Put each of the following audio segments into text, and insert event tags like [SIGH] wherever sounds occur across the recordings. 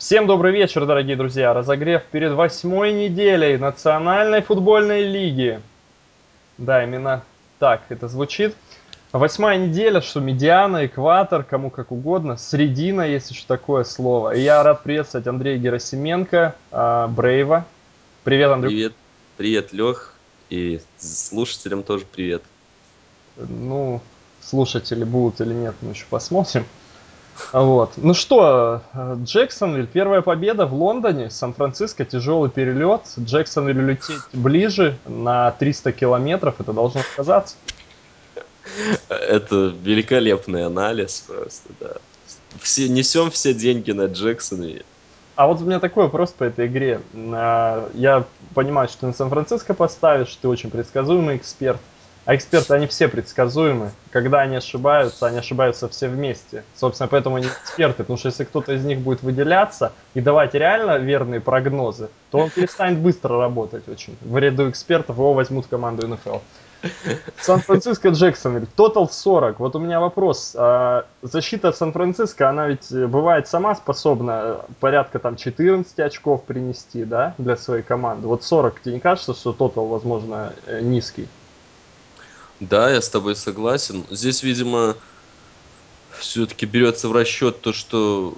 Всем добрый вечер, дорогие друзья. Разогрев перед восьмой неделей Национальной футбольной лиги. Да, именно так это звучит. Восьмая неделя, что медиана, экватор, кому как угодно, средина, есть еще такое слово. И я рад приветствовать Андрея Герасименко, э, Брейва. Привет, Андрей. Привет, привет, Лех. И слушателям тоже привет. Ну, слушатели будут или нет, мы еще посмотрим. Вот. Ну что, Джексонвиль, первая победа в Лондоне, Сан-Франциско, тяжелый перелет. Джексонвиль лететь ближе на 300 километров, это должно сказаться. Это великолепный анализ просто, да. Все, несем все деньги на Джексонвиль. А вот у меня такой вопрос по этой игре. А, я понимаю, что ты на Сан-Франциско поставишь, ты очень предсказуемый эксперт. А эксперты, они все предсказуемы. Когда они ошибаются, они ошибаются все вместе. Собственно, поэтому они эксперты. Потому что если кто-то из них будет выделяться и давать реально верные прогнозы, то он перестанет быстро работать очень. В ряду экспертов его возьмут в команду НФЛ. Сан-Франциско Джексонвиль. Тотал 40. Вот у меня вопрос. А, защита Сан-Франциско, она ведь бывает сама способна порядка там 14 очков принести, да, для своей команды. Вот 40, тебе не кажется, что тотал, возможно, э, низкий? Да, я с тобой согласен. Здесь, видимо, все-таки берется в расчет то, что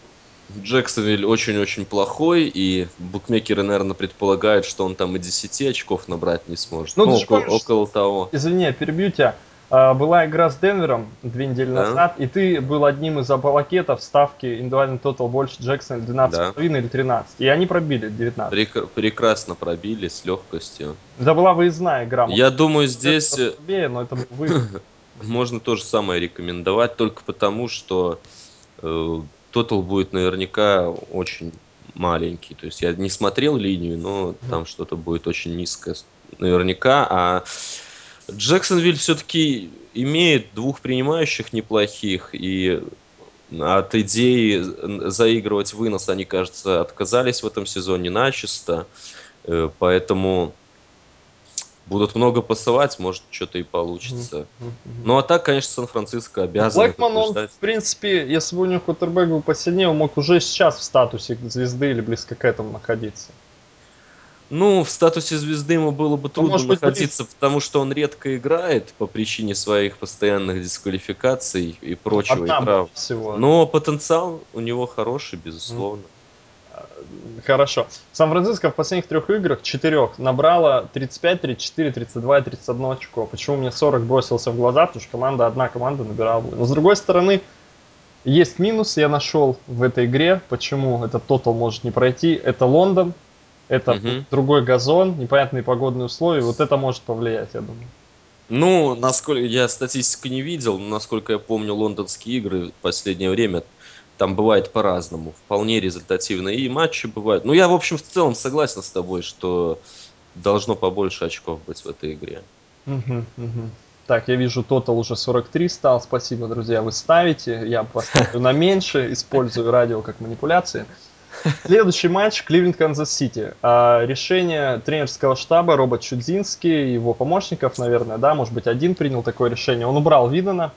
Джексонвиль очень-очень плохой, и букмекеры, наверное, предполагают, что он там и 10 очков набрать не сможет. Ну, ну около, помнишь, около того. Извини, я перебью тебя. А, была игра с Денвером две недели да. назад, и ты был одним из апалакетов ставки индивидуальный тотал больше Джексона 12,5 да. или 13. И они пробили 19. Прек- прекрасно пробили с легкостью. Это была выездная игра. Я думаю, здесь... Слабее, но это [LAUGHS] Можно то же самое рекомендовать, только потому, что э, тотал будет наверняка очень маленький. То есть я не смотрел линию, но там что-то будет очень низкое наверняка. А Джексонвиль все-таки имеет двух принимающих неплохих, и от идеи заигрывать вынос они, кажется, отказались в этом сезоне начисто. Э, поэтому будут много пасовать, может, что-то и получится. Ну, а так, конечно, Сан-Франциско обязан Блэкман, он, в принципе, если бы у него кутербэк был посильнее, он мог уже сейчас в статусе звезды или близко к этому находиться. Ну, в статусе звезды ему было бы трудно ну, находиться, быть, потому что он редко играет по причине своих постоянных дисквалификаций и прочего. и всего. Но потенциал у него хороший, безусловно. Хорошо. Сан-Франциско в последних трех играх, четырех, набрала 35, 34, 32 и 31 очко. Почему мне 40 бросился в глаза? Потому что команда, одна команда набирала. Но с другой стороны, есть минус, я нашел в этой игре, почему этот тотал может не пройти. Это Лондон, это угу. другой газон, непонятные погодные условия, вот это может повлиять, я думаю. Ну, насколько я статистику не видел, но насколько я помню лондонские игры в последнее время, там бывает по-разному, вполне результативные и матчи бывают. Ну, я, в общем, в целом согласен с тобой, что должно побольше очков быть в этой игре. Угу, угу. Так, я вижу, тотал уже 43 стал. Спасибо, друзья, вы ставите. Я поставлю на меньше, использую радио как манипуляции. Следующий матч Кливленд Канзас Сити. Решение тренерского штаба Роб Чудзинский, его помощников, наверное, да, может быть, один принял такое решение. Он убрал Видена,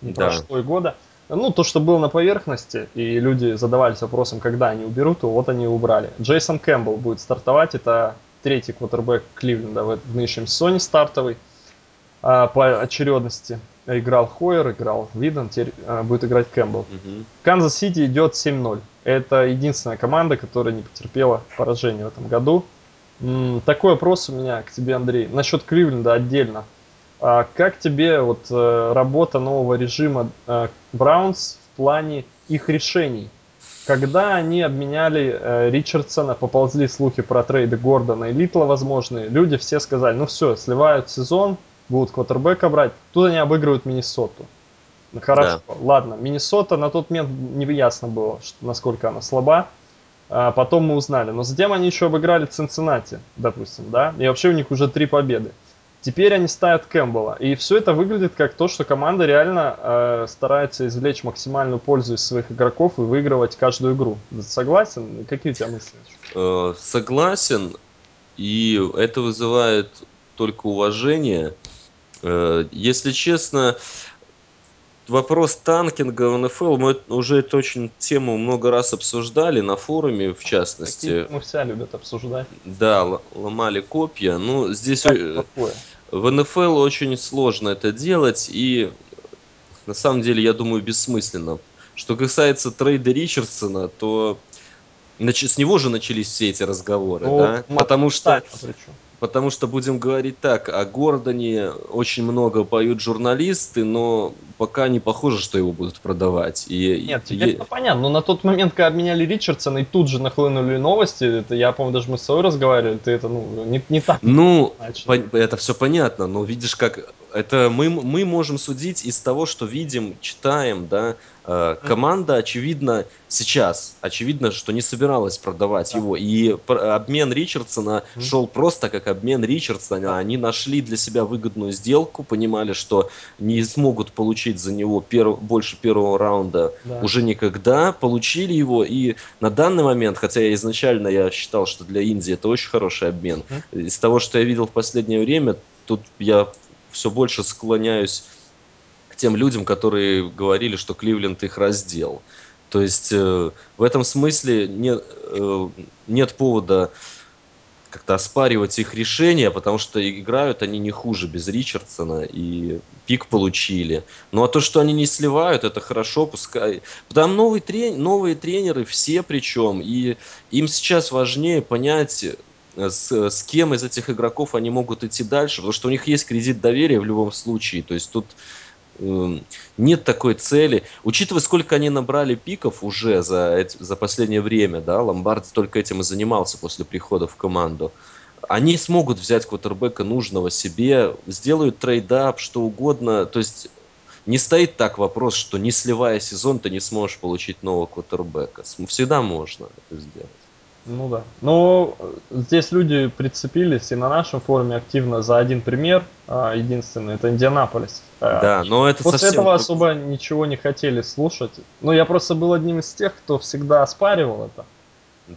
да. прошло и года. Ну, то, что было на поверхности, и люди задавались вопросом, когда они уберут, то вот они и убрали. Джейсон Кэмпбелл будет стартовать, это третий квотербек Кливленда в, в нынешнем сезоне стартовый а, по очередности. Играл Хойер, играл Виден, теперь а, будет играть Кэмпбелл. Канзас-Сити идет 7-0. Это единственная команда, которая не потерпела поражение в этом году. Такой вопрос у меня к тебе, Андрей. Насчет Кливленда отдельно. А как тебе вот э, работа нового режима э, Браунс в плане их решений? Когда они обменяли э, Ричардсона, поползли слухи про трейды Гордона и Литла возможные, люди все сказали, ну все, сливают сезон, будут квотербека брать. Тут они обыгрывают Миннесоту. Ну, хорошо, да. ладно. Миннесота на тот момент не ясно было, что, насколько она слаба. А потом мы узнали. Но затем они еще обыграли Цинциннати, допустим, да? И вообще у них уже три победы. Теперь они ставят Кэмпбелла. И все это выглядит как то, что команда реально э, старается извлечь максимальную пользу из своих игроков и выигрывать каждую игру. Согласен? Какие у тебя мысли? Э, согласен. И это вызывает только уважение. Э, если честно, вопрос танкинга в НФЛ, мы уже эту очень тему много раз обсуждали на форуме, в частности. Мы все любят обсуждать. Да, ломали копья. Ну, здесь как в НФЛ очень сложно это делать, и на самом деле, я думаю, бессмысленно. Что касается трейда Ричардсона, то с него же начались все эти разговоры, ну, да? Потому что, потому что, будем говорить так, о Гордоне очень много поют журналисты, но пока не похоже, что его будут продавать. И, Нет, теперь и... понятно, но на тот момент, когда обменяли Ричардсона, и тут же нахлынули новости, это, я помню, даже мы с собой разговаривали, ты это, ну, не, не так. Ну, по- это все понятно, но видишь, как это мы, мы можем судить из того, что видим, читаем, да. Э, команда, очевидно, сейчас, очевидно, что не собиралась продавать да. его. И обмен Ричардсона mm. шел просто как обмен Ричардсона. Они нашли для себя выгодную сделку, понимали, что не смогут получить за него перв, больше первого раунда да. уже никогда. Получили его, и на данный момент, хотя я изначально я считал, что для Индии это очень хороший обмен, mm. из того, что я видел в последнее время, тут я все больше склоняюсь тем людям, которые говорили, что Кливленд их раздел. То есть э, в этом смысле нет, э, нет повода как-то оспаривать их решения, потому что играют они не хуже без Ричардсона, и пик получили. Ну а то, что они не сливают, это хорошо, пускай. Там новые, трен... новые тренеры, все причем, и им сейчас важнее понять, с, с кем из этих игроков они могут идти дальше, потому что у них есть кредит доверия в любом случае. То есть тут э, нет такой цели. Учитывая, сколько они набрали пиков уже за, за последнее время, да, Ломбард только этим и занимался после прихода в команду. Они смогут взять квотербека нужного себе, сделают trade up, что угодно. То есть не стоит так вопрос, что не сливая сезон, ты не сможешь получить нового квотербека. Всегда можно это сделать. Ну да. Но э, здесь люди прицепились и на нашем форуме активно за один пример, а, единственный, это Индианаполис. Э, да, но это После совсем... этого особо ничего не хотели слушать. Ну, я просто был одним из тех, кто всегда оспаривал это.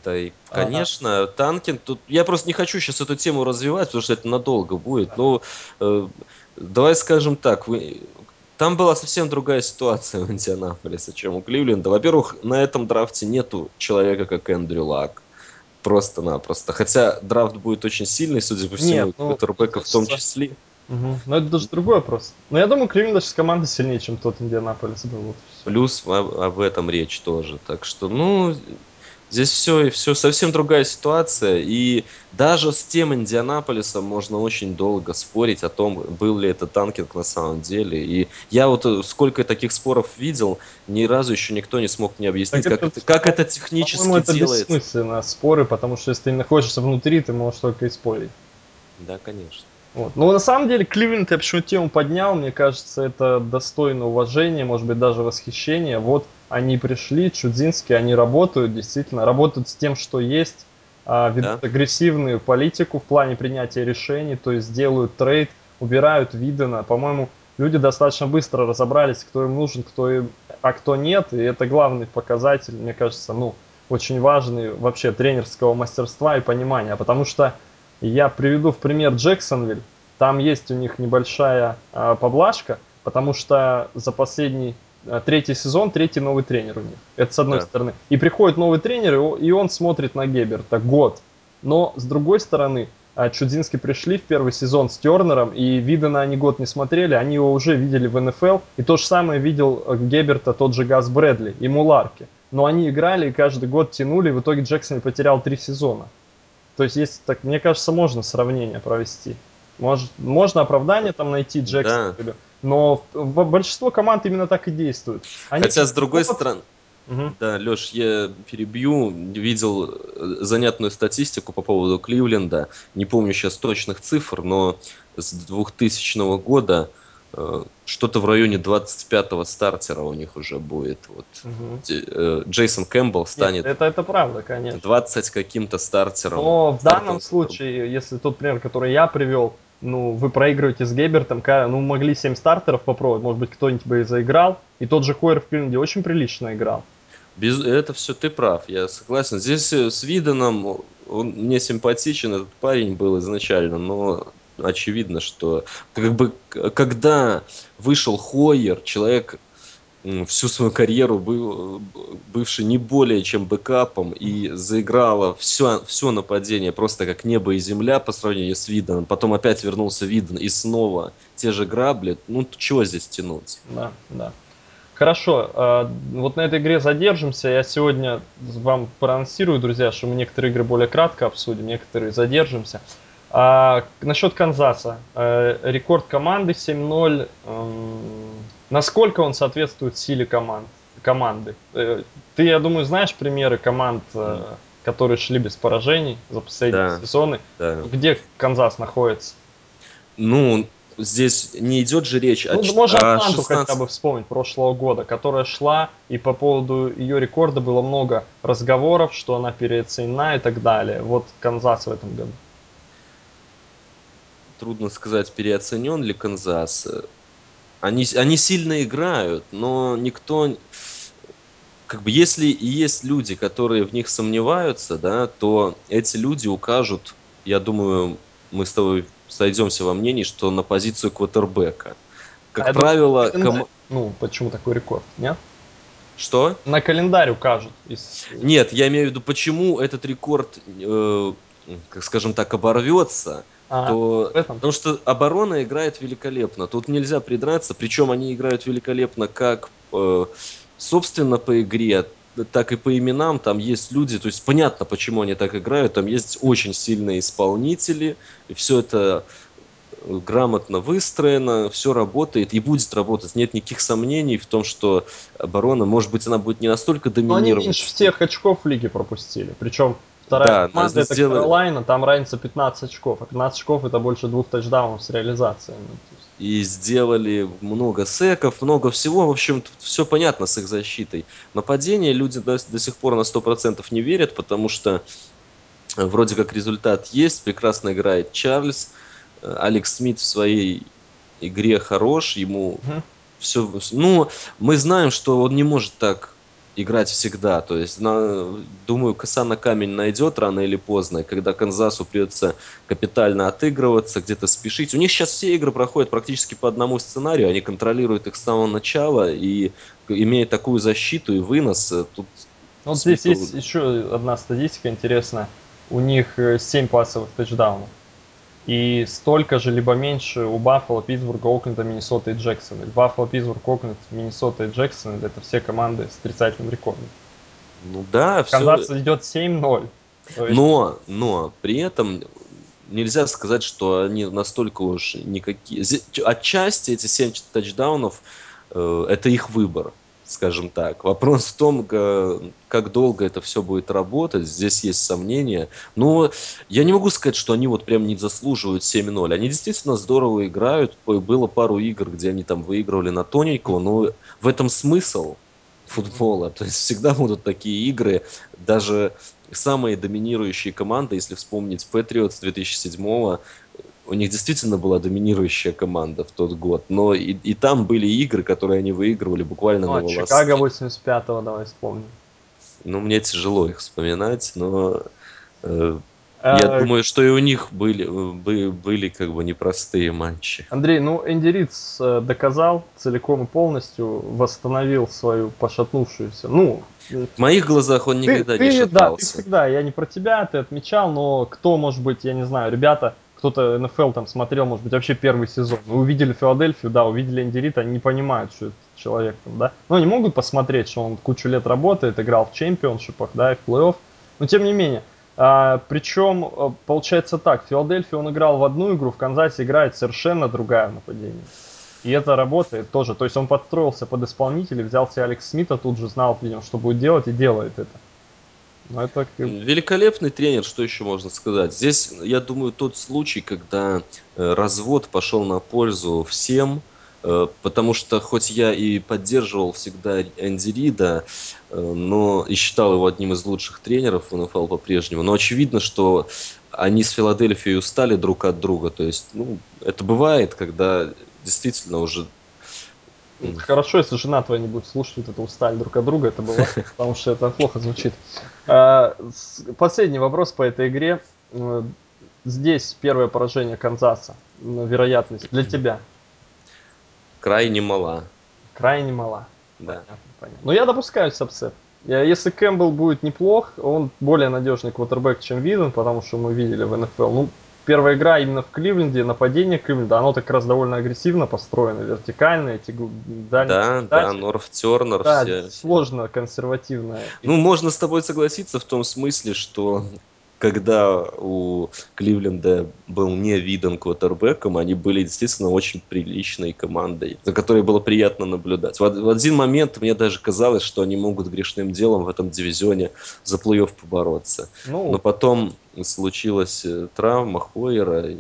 Да и, конечно, ага. Танкин, тут я просто не хочу сейчас эту тему развивать, потому что это надолго будет. Но э, давай скажем так, вы, там была совсем другая ситуация у Индианаполиса, чем у Кливленда. Во-первых, на этом драфте нету человека, как Эндрю Лак. Просто-напросто. Хотя драфт будет очень сильный, судя по всему, Нет, ну, в том числе. Угу. Но это даже другой вопрос. Но я думаю, Кливленд даже с командой сильнее, чем тот Индианаполис был. Вот Плюс об, об этом речь тоже. Так что, ну, Здесь все, все совсем другая ситуация, и даже с тем Индианаполисом можно очень долго спорить о том, был ли это танкинг на самом деле. И я вот э, сколько таких споров видел, ни разу еще никто не смог мне объяснить, как, это, как это технически это делается. это бессмысленно споры, потому что если ты находишься внутри, ты можешь только и спорить. Да, конечно. Вот. Ну, на самом деле, Кливленд, я почему тему поднял, мне кажется, это достойно уважения, может быть, даже восхищения. Вот они пришли, Чудзинский, они работают, действительно, работают с тем, что есть, а, ведут да. агрессивную политику в плане принятия решений, то есть делают трейд, убирают Видена. По-моему, люди достаточно быстро разобрались, кто им нужен, кто им, а кто нет, и это главный показатель, мне кажется, ну, очень важный вообще тренерского мастерства и понимания, потому что я приведу в пример Джексонвиль. Там есть у них небольшая э, поблажка, потому что за последний третий сезон третий новый тренер у них. Это с одной да. стороны. И приходит новый тренер, и он смотрит на Геберта год. Но с другой стороны, э, Чудзински пришли в первый сезон с Тернером, и Видена они год не смотрели, они его уже видели в НФЛ. И то же самое видел э, Геберта тот же Газ Брэдли и Муларки. Но они играли и каждый год тянули, и в итоге Джексон потерял три сезона. То есть, есть так, мне кажется, можно сравнение провести. Может, можно оправдание там найти Джексон, да. Но большинство команд именно так и действуют. Они Хотя, с другой стороны, Угу. Да, Леш, я перебью. Видел э, занятную статистику по поводу Кливленда. Не помню сейчас точных цифр, но с 2000 года Э, что-то в районе 25-го стартера у них уже будет. Вот. Угу. Джейсон Кэмпбелл станет... Нет, это, это правда, конечно. 20 каким-то стартером. Но в данном случае, если тот пример, который я привел, ну, вы проигрываете с Гебертом, ну, могли 7 стартеров попробовать, может быть, кто-нибудь бы и заиграл. И тот же Хойер в Кливленде очень прилично играл. Без, это все ты прав, я согласен. Здесь э, с Виданом он мне симпатичен, этот парень был изначально, но очевидно, что как бы когда вышел Хойер, человек всю свою карьеру был, бывший не более чем бэкапом и заиграла все, все нападение просто как небо и земля по сравнению с Виданом. Потом опять вернулся Видан и снова те же грабли. Ну, чего здесь тянуть? Да, да. Хорошо, а, вот на этой игре задержимся. Я сегодня вам проанонсирую, друзья, что мы некоторые игры более кратко обсудим, некоторые задержимся. А, насчет Канзаса. А, рекорд команды 7-0. Насколько он соответствует силе команд, команды? Э, ты, я думаю, знаешь примеры команд, э, которые шли без поражений за последние да, сезоны? Да. Где Канзас находится? Ну, здесь не идет же речь ну, о Можно о Атланту 16... хотя бы вспомнить прошлого года, которая шла, и по поводу ее рекорда было много разговоров, что она переоценена и так далее. Вот Канзас в этом году. Трудно сказать, переоценен ли Канзас. Они, они сильно играют, но никто... Как бы если и есть люди, которые в них сомневаются, да, то эти люди укажут, я думаю, мы с тобой сойдемся во мнении, что на позицию квотербека. Как а правило... Ком... Ну, почему такой рекорд, нет? Что? На календарь укажут. Из... Нет, я имею в виду, почему этот рекорд, э, скажем так, оборвется, а, то, потому что оборона играет великолепно. Тут нельзя придраться, причем они играют великолепно как э, собственно по игре, так и по именам. Там есть люди, то есть понятно, почему они так играют. Там есть очень сильные исполнители, и все это э, грамотно выстроено, все работает и будет работать. Нет никаких сомнений в том, что оборона, может быть, она будет не настолько доминировать. Но они меньше всех очков в лиге пропустили. Причем Вторая да, команда это сделали... Каролайна, там разница 15 очков. А 15 очков это больше двух тачдаунов с реализацией. И сделали много секов, много всего. В общем, все понятно с их защитой. Нападение люди до, до сих пор на 100% не верят, потому что э, вроде как результат есть. Прекрасно играет Чарльз. Э, Алекс Смит в своей игре хорош. Ему угу. все... Ну, мы знаем, что он не может так играть всегда. То есть, на, думаю, коса на камень найдет рано или поздно, когда Канзасу придется капитально отыгрываться, где-то спешить. У них сейчас все игры проходят практически по одному сценарию, они контролируют их с самого начала, и имея такую защиту и вынос, тут... Вот здесь есть еще одна статистика интересная. У них 7 э, пассовых тачдаунов. И столько же, либо меньше у Баффало, Питтсбурга, Окленда, Миннесота и Джексона. Баффало, Питтсбург, Окленд, Миннесота и Джексон это все команды с отрицательным рекордом. Ну да, все. Канзас идет 7-0. Есть... Но, но при этом нельзя сказать, что они настолько уж никакие. Отчасти эти 7 тачдаунов э, это их выбор скажем так. Вопрос в том, как долго это все будет работать. Здесь есть сомнения. Но я не могу сказать, что они вот прям не заслуживают 7-0. Они действительно здорово играют. Было пару игр, где они там выигрывали на тоненького, но в этом смысл футбола. То есть всегда будут такие игры. Даже самые доминирующие команды, если вспомнить Patriots 2007 у них действительно была доминирующая команда в тот год, но и, и там были игры, которые они выигрывали буквально ну, на волоске. Чикаго 85-го, давай вспомним. Ну, мне тяжело их вспоминать, но э, я а, думаю, что и у них были, были, были как бы непростые матчи. Андрей, ну Энди Риц э, доказал целиком и полностью, восстановил свою пошатнувшуюся, ну... В моих глазах он никогда ты, не ты, шатался. Да, ты всегда, я не про тебя, ты отмечал, но кто, может быть, я не знаю, ребята, кто-то НФЛ там смотрел, может быть, вообще первый сезон. Вы увидели Филадельфию, да, увидели Энди Рита, они не понимают, что это человек там, да. Но они могут посмотреть, что он кучу лет работает, играл в чемпионшипах, да, и в плей-офф. Но тем не менее, а, причем а, получается так, в Филадельфии он играл в одну игру, в Канзасе играет совершенно другая нападение. И это работает тоже. То есть он подстроился под исполнителя, взял себе Алекс Смита, тут же знал, видимо, что будет делать и делает это. Ну, это... Великолепный тренер, что еще можно сказать. Здесь, я думаю, тот случай, когда э, развод пошел на пользу всем, э, потому что хоть я и поддерживал всегда Энди Рида, э, но и считал его одним из лучших тренеров в НФЛ по-прежнему, но очевидно, что они с Филадельфией устали друг от друга. То есть, ну, это бывает, когда действительно уже Хорошо, если жена твоя не будет слушать вот это устали друг от друга, это было, [LAUGHS] потому что это плохо звучит. А, последний вопрос по этой игре. Э, здесь первое поражение Канзаса. Вероятность для тебя? Крайне мала. Крайне мала. Да. Понятно, понятно. Но я допускаю upset. Я- Если Кэмпбелл будет неплох, он более надежный квотербек, чем Виден, потому что мы видели в НФЛ. Ну, первая игра именно в Кливленде, нападение Кливленда, оно так раз довольно агрессивно построено, вертикально, эти дальние Да, да, передачи. Норф Тернер, Да, все. сложно, консервативно. Ну, можно с тобой согласиться в том смысле, что когда у Кливленда был не виден квотербеком, они были действительно очень приличной командой, за которой было приятно наблюдать. В, в один момент мне даже казалось, что они могут грешным делом в этом дивизионе за плей-офф побороться. ну, Но потом случилась э, травма Хойера. и-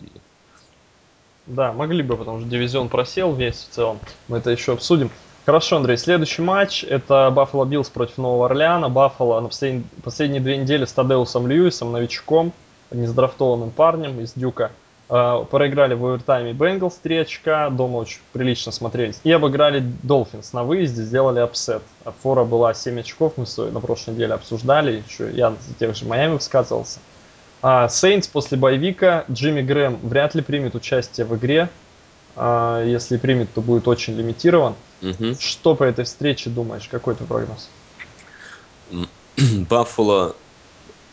Да, могли бы, потому что дивизион просел весь в целом. Мы это еще обсудим. Хорошо, Андрей, следующий матч это Баффало Биллс против Нового Орлеана. Баффало на последние, последние две недели с Тадеусом Льюисом, новичком, незадрафтованным парнем из Дюка. э, проиграли в овертайме Бенгалс 3 очка, дома очень прилично смотрелись. И обыграли Долфинс на выезде, сделали upset. А Фора была 7 очков, мы на прошлой неделе обсуждали, еще я за тех же Майами высказывался. А Сейнс после боевика Джимми Грэм вряд ли примет участие в игре. А, если примет, то будет очень лимитирован. Мгм. Что по этой встрече думаешь? Какой ты прогноз? [CLEARS THROAT] Баффало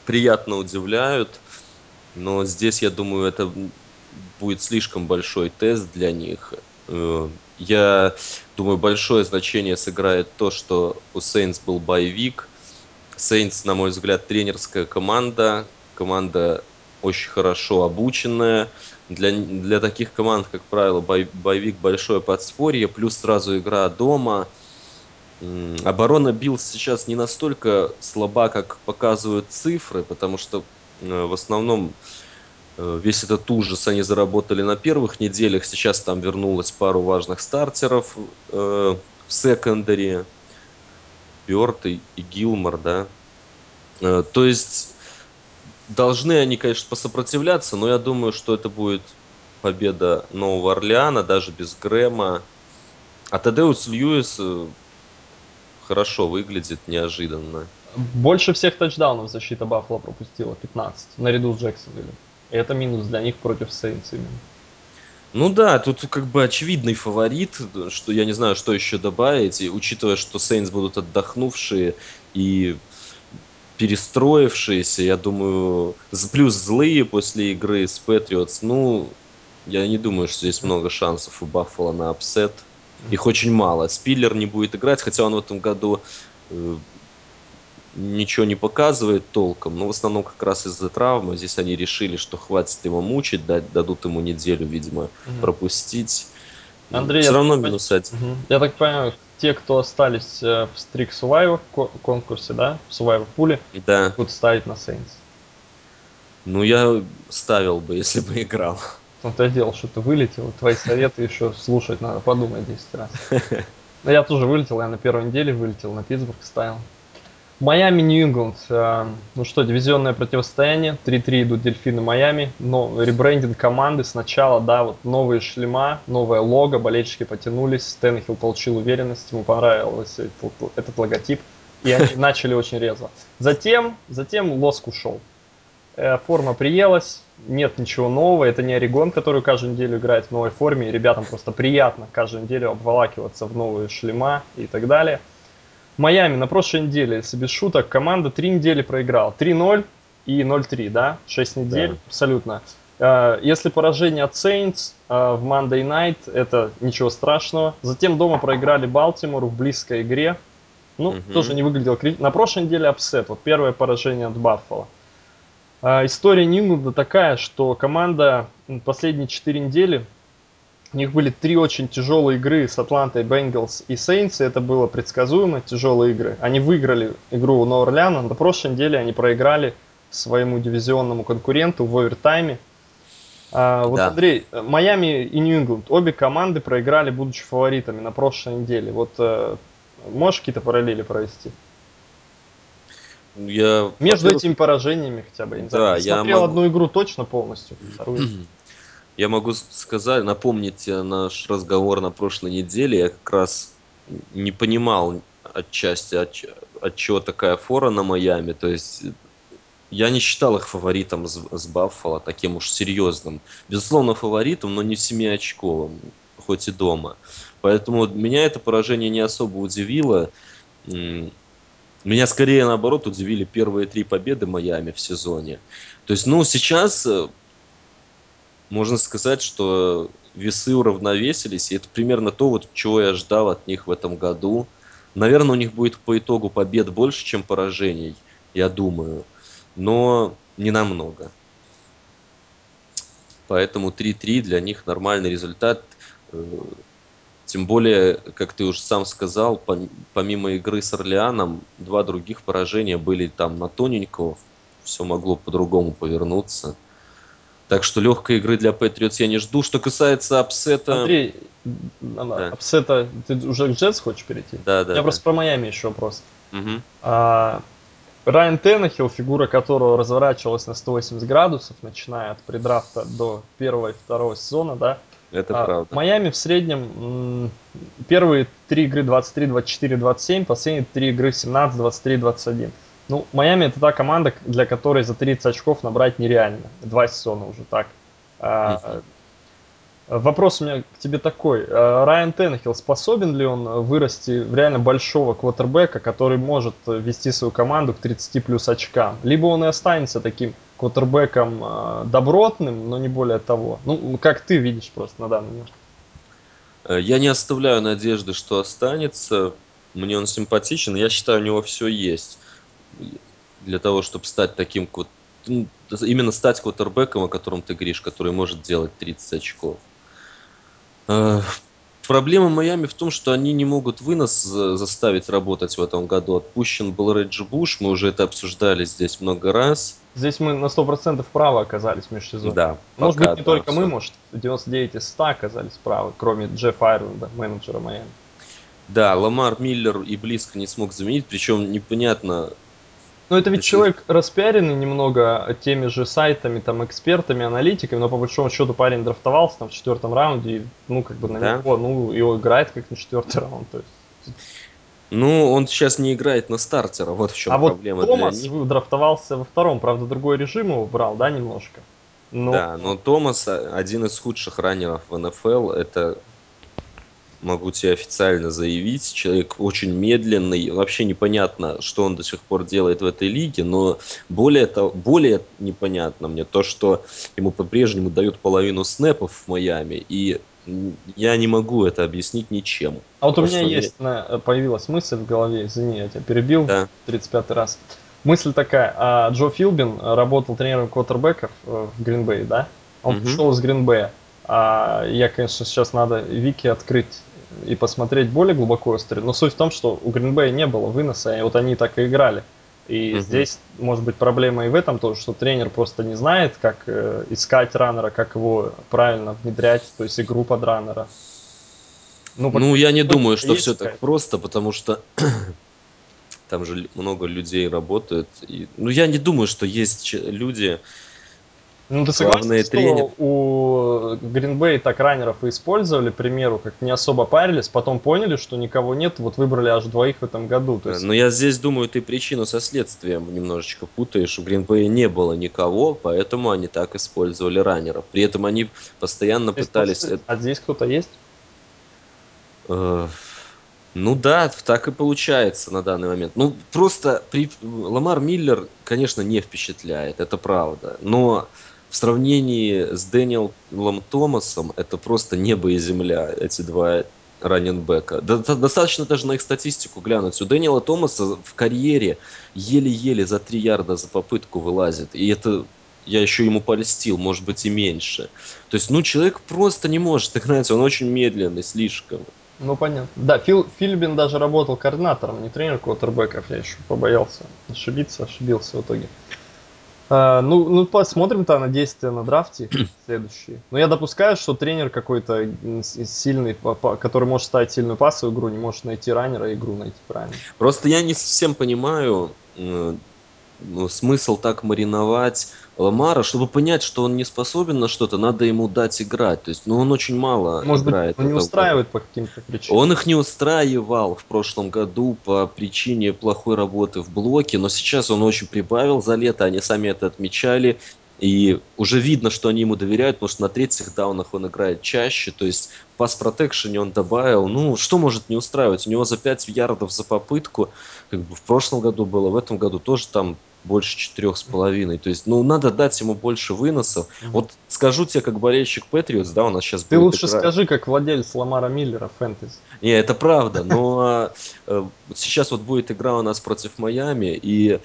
приятно удивляют, но здесь, я думаю, это будет слишком большой тест для них. Э, Я думаю, большое значение сыграет то, что у Сейнс был боевик. Сейнс, на мой взгляд, тренерская команда, команда очень хорошо обученная. Для, для таких команд, как правило, bye- bye week большое подспорье, плюс сразу игра дома. Оборона Биллс сейчас не настолько слаба, как показывают цифры, потому что э, в основном э, весь этот ужас они заработали на первых неделях. Сейчас там вернулось пару важных стартеров э, в секондаре. Бёрд и, Гилмор, да. То есть должны они, конечно, посопротивляться, но я думаю, что это будет победа Нового Орлеана, даже без Грэма. А Тадеус Льюис э, хорошо выглядит, неожиданно. Больше всех тачдаунов защита Баффало пропустила, 15, наряду с Джексонвиллем. И это минус для них против Сейнс именно. Ну да, тут как бы очевидный фаворит, что я не знаю, что еще добавить, и учитывая, что Сейнс будут отдохнувшие и перестроившиеся, я думаю, плюс злые после игры с Патриотс, ну, я не думаю, что здесь много шансов у Баффала на upset. Их очень мало. Спиллер не будет играть, хотя он в этом году э, ничего не показывает толком, но в основном как раз из-за травмы. Здесь они решили, что хватит его мучить, дать- дадут ему неделю, видимо, Мгм. пропустить. Андрей, Все равно минус один. Мгм. Я так понимаю, те, кто остались э, в Streak Survivor ко- конкурсе, да, в Survivor пуле, Да, будут ставить на Сейнс. ну я ставил бы, если бы играл. Ну, ты делал, что ты вылетел, твои советы еще слушать надо, подумать 10 раз. [LAUGHS] Ну, я тоже вылетел, я на первой неделе вылетел, на Питтсбург ставил. Майами, Нью-Ингланд. э, Ну что, дивизионное противостояние. 3-3 идут дельфины Майами. Но ребрендинг команды сначала, да, вот новые шлема, новое лого, болельщики потянулись. Теннехилл получил уверенность, ему понравился этот, этот логотип. И они [LAUGHS] начали очень резво. Затем, затем лоск ушел. Э, Форма приелась, нет ничего нового. Это не Орегон, который каждую неделю играет в новой форме. И ребятам просто приятно каждую неделю обволакиваться в новые шлема и так далее. Майами на прошлой неделе, если без шуток, команда три недели проиграла. 3-0 и 0-3, да? 6 недель, Да. абсолютно. Э, Если поражение от Saints э, в Monday Night, это ничего страшного. Затем дома проиграли Балтимору в близкой игре. Ну, Мгм. тоже не выглядел критично. На прошлой неделе upset, вот первое поражение от Баффала. А, История Ньюингланда такая, что команда последние 4 недели, у них были три очень тяжелые игры с Атлантой, Бенгалс и Сейнс, и это было предсказуемо, тяжелые игры. Они выиграли игру у Нового Орлеана, на прошлой неделе они проиграли своему дивизионному конкуренту в овертайме. А, вот, Да. Андрей, Майами и Нью-Ингланд, обе команды проиграли, будучи фаворитами на прошлой неделе. Вот э, можешь какие-то параллели провести? Я, Между этими поражениями хотя бы, я не Да, знаю. Ты я смотрел могу- одну игру точно полностью, вторую. Я могу с- сказать, напомнить э, наш разговор на прошлой неделе. Я как раз не понимал отчасти, от, от чего такая фора на Майами. То есть э, я не считал их фаворитом с, с Баффало, таким уж серьезным. Безусловно, фаворитом, но не семиочковым. хоть и дома. Поэтому меня это поражение не особо удивило. Меня скорее, наоборот, удивили первые три победы Майами в сезоне. То есть, ну, сейчас э, можно сказать, что весы уравновесились, и это примерно то, вот, чего я ждал от них в этом году. Наверное, у них будет по итогу побед больше, чем поражений, я думаю, но не намного. Поэтому 3-3 для них нормальный результат. Э, тем более, как ты уже сам сказал, помимо игры с Орлеаном, два других поражения были там на тоненького. Все могло по-другому повернуться. Так что легкой игры для Патриотс я не жду. Что касается upset а... Андрей, да. upset а, ты уже к Джетс хочешь перейти? Да, да. Я да. просто про Майами еще вопрос. Угу. А, Райан Теннехилл, фигура которого разворачивалась на 180 градусов, начиная от предрафта до первого и второго сезона, да, это а, правда. Майами в среднем первые три игры 23, 24, 27, последние три игры 17, 23, 21. Ну, Майами это та команда, для которой за 30 очков набрать нереально. Два сезона уже так. Uh-huh. Вопрос у меня к тебе такой. Райан Теннехилл, способен ли он вырасти в реально большого квотербека, который может вести свою команду к 30 плюс очкам? Либо он и останется таким квотербеком э, добротным, но не более того. Ну, как ты видишь просто на данный момент. Э, я не оставляю надежды, что останется. Мне он симпатичен. Я считаю, у него все есть для того, чтобы стать таким ну, именно стать квотербеком, о котором ты говоришь, который может делать 30 очков. Э, Проблема Майами в том, что они не могут вынос заставить работать в этом году. Отпущен был Реджи Буш, мы уже это обсуждали здесь много раз. Здесь мы на 100% правы оказались в межсезонье. Да. Может пока, быть, не да, только все. мы, может, 99 из 100 оказались правы, кроме Джеффа Айрленда, менеджера Майами. Да, Ламар Миллер и близко не смог заменить, причем непонятно, ну, это ведь человек распиаренный немного теми же сайтами, там, экспертами, аналитиками, но по большому счету парень драфтовался там в четвертом раунде, и, ну, как бы на да? него, ну, его играет как на четвертый раунд, то есть. Ну, он сейчас не играет на стартера, вот в чем а проблема вот Томас для них. драфтовался во втором, правда, другой режим его брал, да, немножко? Но... Да, но Томас один из худших раннеров в НФЛ, это могу тебе официально заявить. Человек очень медленный, вообще непонятно, что он до сих пор делает в этой лиге, но более, того, более непонятно мне то, что ему по-прежнему дают половину снэпов в Майами, и я не могу это объяснить ничем. А вот у меня есть, мне... появилась мысль в голове, извини, я тебя перебил да. 35 раз. Мысль такая, а Джо Филбин работал тренером квотербеков э, в Гринбей, да? Он угу. пришел из Гринбея. А я, конечно, сейчас надо Вики открыть и посмотреть более глубоко историю. Но суть в том, что у Гринбея не было выноса, и вот они так и играли. И угу. здесь может быть проблема и в этом тоже, что тренер просто не знает, как э, искать раннера, как его правильно внедрять, то есть игру под раннера. Ну, ну я не думаю, что все так просто, потому что [CLEARS THROAT] там же много людей работают. И, ну, я не думаю, что есть люди, ну, ты согласен, что тренер. у Green так раннеров и использовали, к примеру, как не особо парились, потом поняли, что никого нет, вот выбрали аж двоих в этом году. То есть... Но я здесь думаю, ты причину со следствием немножечко путаешь. У Green не было никого, поэтому они так использовали раннеров. При этом они постоянно здесь пытались... А здесь кто-то есть? Э, ну да, так и получается на данный момент. Ну, просто при... Ламар Миллер, конечно, не впечатляет, это правда. Но в сравнении с Дэниелом Томасом это просто небо и земля, эти два раненбека. Достаточно даже на их статистику глянуть. У Дэниела Томаса в карьере еле-еле за 3 ярда за попытку вылазит. И это я еще ему польстил, может быть и меньше. То есть, ну, человек просто не может играть, он очень медленный, слишком. Ну, понятно. Да, Фил, Фильбин даже работал координатором, не тренер квотербеков, я еще побоялся ошибиться, ошибился в итоге. А, ну, ну, посмотрим-то на действия на драфте [CLEARS THROAT] следующие. Но я допускаю, что тренер какой-то сильный, который может ставить сильную пасовую игру, не может найти раннера и игру найти правильно. Просто я не совсем понимаю, ну, смысл так мариновать Ламара, чтобы понять, что он не способен на что-то, надо ему дать играть. То есть, ну, он очень мало Может играет. Быть, он не устраивает по каким-то причинам. Он их не устраивал в прошлом году по причине плохой работы в блоке, но сейчас он очень прибавил за лето, они сами это отмечали. И уже видно, что они ему доверяют, потому что на третьих даунах он играет чаще. То есть в пас-протекшене он добавил, ну, что может не устраивать? У него за 5 ярдов за попытку, как бы в прошлом году было, в этом году тоже там больше четырех с половиной. То есть, ну, надо дать ему больше выносов. Mm-hmm. Вот скажу тебе, как болельщик Патриотс, да, у нас сейчас Ты лучше игра... скажи, как владелец Ламара Миллера фэнтези. Не, это правда, но [LAUGHS] э, сейчас вот будет игра у нас против Майами, и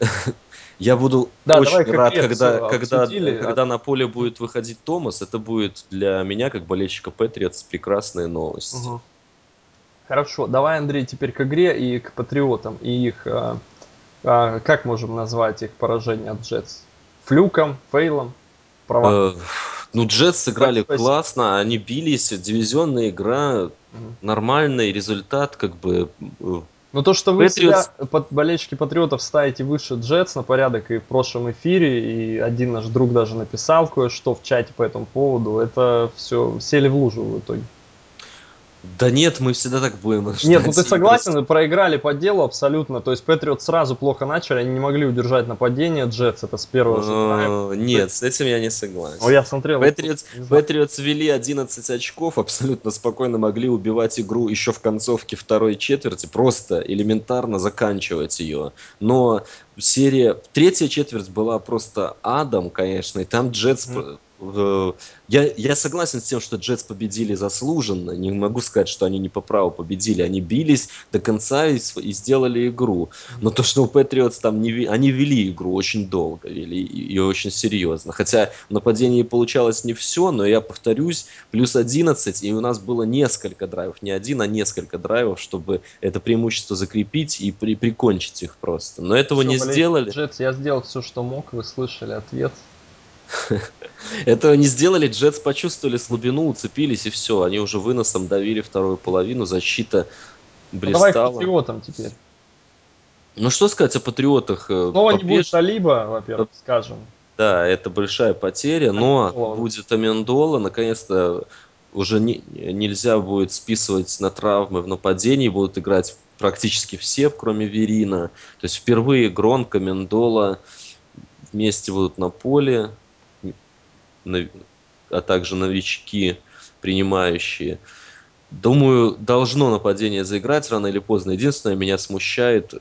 [LAUGHS] я буду да, очень рад, когда, когда, когда на поле будет выходить Томас. Это будет для меня, как болельщика Патриотс, прекрасная новость. Угу. Хорошо, давай, Андрей, теперь к игре и к Патриотам, и их, а, а, как можем назвать их поражение от Джетс? Флюком, фейлом, провалом? Э, ну, Джетс сыграли Спасибо. классно, они бились, дивизионная игра, угу. нормальный результат, как бы э, ну то, что вы Patriots... себя, под, болельщики Патриотов, ставите выше Джетс на порядок и в прошлом эфире, и один наш друг даже написал кое-что в чате по этому поводу, это все сели в лужу в итоге. Да нет, мы всегда так будем. Нет, ну ты согласен, [LAUGHS] просто... проиграли по делу абсолютно. То есть Патриот сразу плохо начали, они не могли удержать нападение Джетс, это с первого же драйва. Нет, с этим я не согласен. О, я смотрел. Патриотс вели 11 очков, абсолютно спокойно могли убивать игру еще в концовке второй четверти, просто элементарно заканчивать ее. Но серия... Третья четверть была просто адом, конечно, и там Джетс я, я согласен с тем, что Джетс победили заслуженно. Не могу сказать, что они не по праву победили. Они бились до конца и, и сделали игру. Но то, что у Патриотс там не они вели игру очень долго, вели и, и очень серьезно. Хотя в нападении получалось не все, но я повторюсь, плюс 11, и у нас было несколько драйвов. Не один, а несколько драйвов, чтобы это преимущество закрепить и при, прикончить их просто. Но этого все, не сделали. Джетс, я сделал все, что мог, вы слышали ответ. Этого не сделали, Джетс почувствовали слабину, уцепились и все. Они уже выносом давили вторую половину, защита блистала. Ну, давай к патриотам теперь. Ну что сказать о патриотах? Снова ну, Попеш... не будет Талиба, во-первых, скажем. Да, это большая потеря, но Амендола. будет Амендола. Наконец-то уже не, нельзя будет списывать на травмы в нападении, будут играть практически все, кроме Верина. То есть впервые Гронко, Мендола вместе будут на поле а также новички, принимающие. Думаю, должно нападение заиграть рано или поздно. Единственное, меня смущает,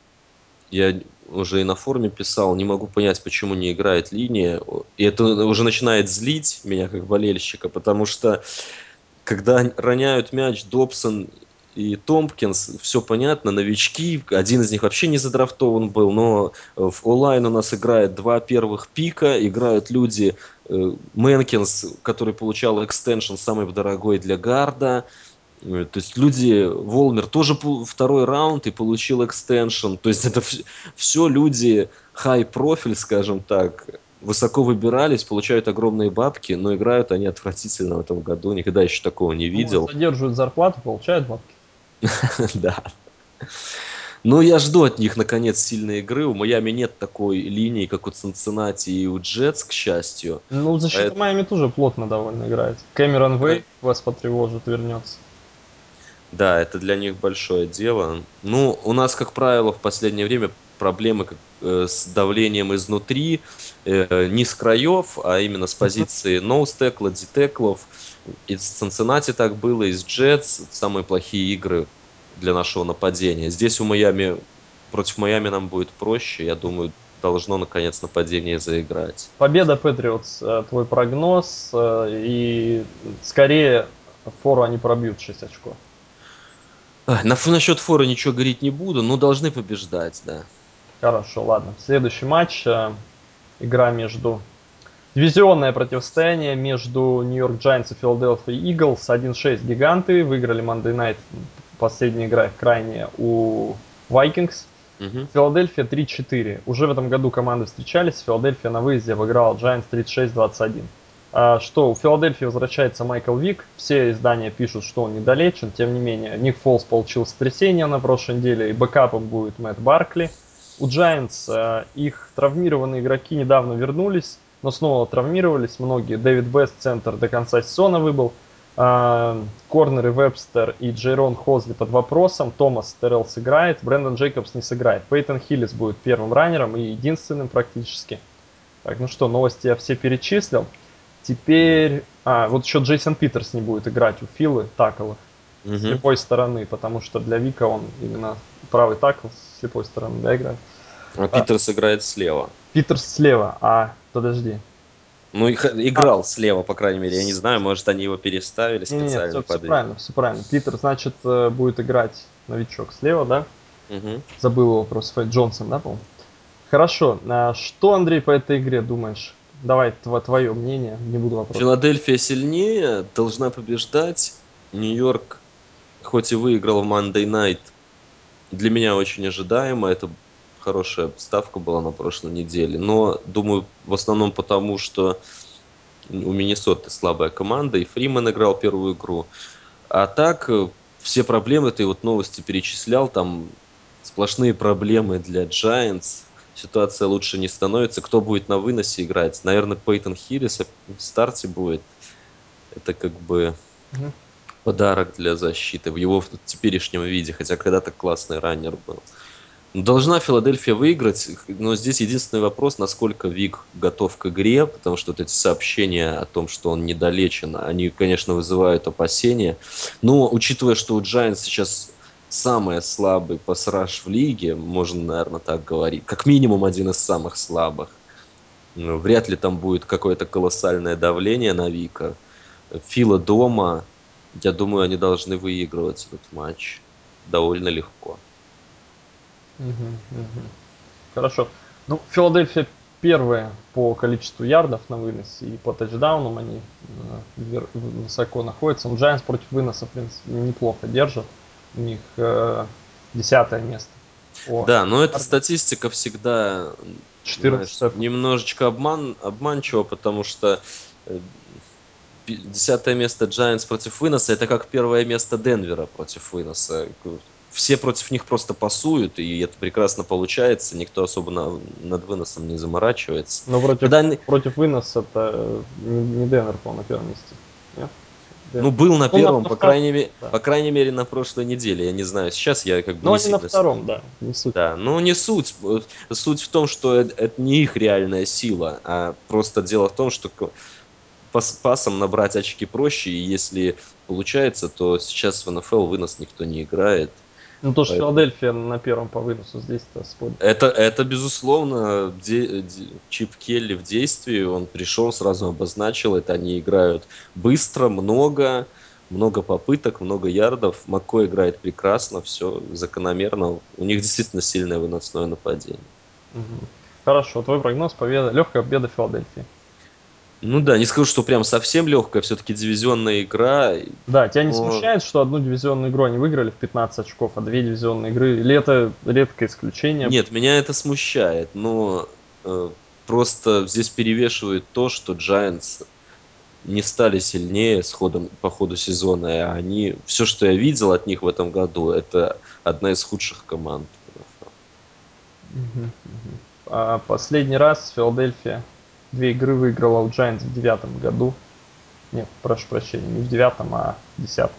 я уже и на форуме писал, не могу понять, почему не играет линия. И это уже начинает злить меня как болельщика, потому что когда роняют мяч Добсон и Томпкинс, все понятно, новички, один из них вообще не задрафтован был, но в O-line у нас играет два первых пика, играют люди Мэнкинс, который получал extension самый дорогой для гарда, э, то есть люди, Волмер тоже второй раунд и получил extension, то есть [LAUGHS] это все люди high profile, скажем так, высоко выбирались, получают огромные бабки, но играют они отвратительно в этом году, никогда еще такого не видел. Ну, задерживают зарплату, получают бабки. [LAUGHS] Да. Ну, я жду от них, наконец, сильной игры. У Майами нет такой линии, как у Цинциннати и у Джетс, к счастью. Ну, защита Поэтому... Майами тоже плотно довольно играет. Кэмерон Вей вас потревожит, вернется. Да, это для них большое дело. Ну, у нас, как правило, в последнее время проблемы как, э, с давлением изнутри, э, не с краев, а именно с позиции ноустекла, дитеклов. Из Цинциннати так было, из Джетс самые плохие игры для нашего нападения. Здесь у Майами, против Майами нам будет проще, я думаю, должно наконец нападение заиграть. Победа Патриотс, э, твой прогноз, э, и скорее фору они пробьют 6 очков. На, насчет фора ничего говорить не буду, но должны побеждать, да. Хорошо, ладно. Следующий матч. Э, игра между Дивизионное противостояние между Нью-Йорк Giants и Филадельфия Eagles. 1-6 гиганты. Выиграли Monday Night. Последняя игра крайняя у Vikings. Угу. Филадельфия 3-4. Уже в этом году команды встречались. Филадельфия на выезде обыграла Giants 36-21. А, что у Филадельфии возвращается Майкл Вик. Все издания пишут, что он недолечен. Тем не менее, Ник Фолс получил сотрясение на прошлой неделе. И бэкапом будет Мэтт Баркли. У Giants а, их травмированные игроки недавно вернулись но снова травмировались многие. Дэвид Баас, центр до конца сезона выбыл. А, Корнеры Вебстер и Джейрон Хозли под вопросом. Томас Террелл сыграет, Брэндон Джейкобс не сыграет. Пейтон Хиллис будет первым раннером и единственным практически. Так, ну что, новости я все перечислил. Теперь... А, вот еще Джейсон Питерс не будет играть у Филы tackle угу. с слепой стороны, потому что для Вика он именно правый такл с слепой стороны да, играет. А, а Питерс играет слева. Питерс слева, а, подожди. Ну, играл а. слева, по крайней мере. Я не знаю, может, они его переставили специально. Нет, нет все, все правильно, все правильно. Питер, значит, э, будет играть новичок слева, да? Угу. Забыл его просто. Джонсон, да, по-моему? Хорошо. А что, Андрей, по этой игре думаешь? Давай твое мнение, не буду вопросов. Филадельфия сильнее, должна побеждать. Нью-Йорк, хоть и выиграл в Monday Night, для меня очень ожидаемо. Это хорошая ставка была на прошлой неделе. Но, думаю, в основном потому, что у Миннесоты слабая команда, и Фриман играл первую игру. А так, э, все проблемы, ты вот новости перечислял, там сплошные проблемы для Giants, ситуация лучше не становится. Кто будет на выносе играть? Наверное, Пейтон Хиллис в старте будет. Это как бы угу. подарок для защиты в его теперешнем виде, хотя когда-то классный раннер был. Должна Филадельфия выиграть, но здесь единственный вопрос, насколько Вик готов к игре, потому что вот эти сообщения о том, что он недолечен, они, конечно, вызывают опасения. Но учитывая, что у Giants сейчас самый слабый пасраж в лиге, можно, наверное, так говорить, как минимум один из самых слабых, ну, вряд ли там будет какое-то колоссальное давление на Вика. Фила дома, я думаю, они должны выигрывать этот матч довольно легко. Хорошо. Ну, Филадельфия первая по количеству ярдов на выносе и по тачдаунам они э, высоко находятся. Ну, Giants против выноса, в принципе, неплохо держат. У них э, десятое место. О, да, но эта статистика всегда 14 знаешь, немножечко обман, обманчива, потому что э, десятое место Giants против выноса это как первое место Денвера против выноса все против них просто пасуют, и это прекрасно получается, никто особо на, над выносом не заморачивается. Но против, Когда... против выноса это не, не Денвер, по на первом месте. Нет? Ну, был на первом, ну, на, по, крайней мере, да. по крайней мере, на прошлой неделе. Я не знаю, сейчас я как бы не они на втором, да, не суть. Да, но не суть. Суть в том, что это, это не их реальная сила, а просто дело в том, что пас, пасом набрать очки проще, и если получается, то сейчас в НФЛ вынос никто не играет. Ну, то, что Поэтому... Филадельфия на первом по выносу здесь-то спорит. Это, это безусловно, де, Чип Келли в действии, он пришел, сразу обозначил это, они играют быстро, много, много попыток, много ярдов. Мако играет прекрасно, все закономерно. У них действительно сильное выносное нападение. Угу. Хорошо, твой прогноз победа, легкая победа Филадельфии. Ну да, не скажу, что прям совсем легкая, все-таки дивизионная игра. Да, тебя не но... смущает, что одну дивизионную игру они выиграли в 15 очков, а две дивизионные игры, или это редкое исключение? Нет, меня это смущает, но э, просто здесь перевешивает то, что Giants не стали сильнее с ходом, по ходу сезона, а они, все, что я видел от них в этом году, это одна из худших команд. А последний раз Филадельфия две игры выиграла у Giants в девятом году. Нет, прошу прощения, не в девятом, а в десятом.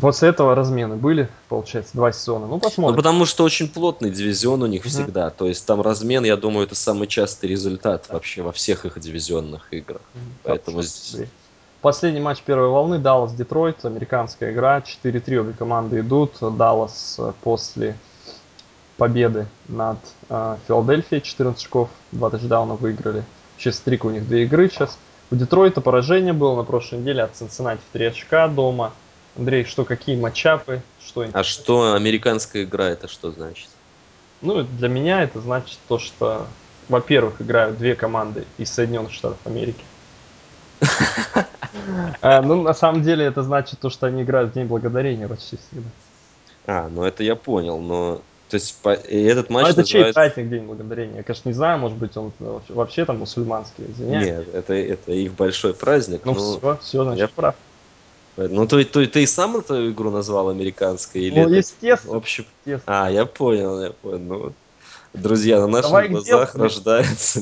После этого размены были, получается, два сезона. Ну, посмотрим. Ну, потому что очень плотный дивизион у них mm-hmm. всегда. То есть там размен, я думаю, это самый частый результат да. вообще во всех их дивизионных играх. Mm-hmm. Поэтому здесь... Последний матч первой волны Даллас-Детройт, американская игра, 4-3 обе команды идут. Даллас э, после победы над э, Филадельфией, 14 очков, 2 тачдауна выиграли. Сейчас стрик у них две игры сейчас. У Детройта поражение было на прошлой неделе от Цинциннати в 3 очка дома. Андрей, что, какие матчапы? Что а что американская игра, это что значит? Ну, для меня это значит то, что, во-первых, играют две команды из Соединенных Штатов Америки. А, [LAUGHS] ну, на самом деле, это значит то, что они играют в День Благодарения почти всегда. А, ну это я понял, но то есть по, и этот матч Но это называется... чей праздник День Благодарения? Я, конечно, не знаю, может быть, он вообще там мусульманский, извиняюсь. Нет, это, это их большой праздник. Ну, но... все, все, значит, я прав. Ну, то, то, ты и сам эту игру назвал американской? Или ну, это естественно, общем... естественно. А, я понял, я понял. Ну, друзья, на наших Давай глазах рождается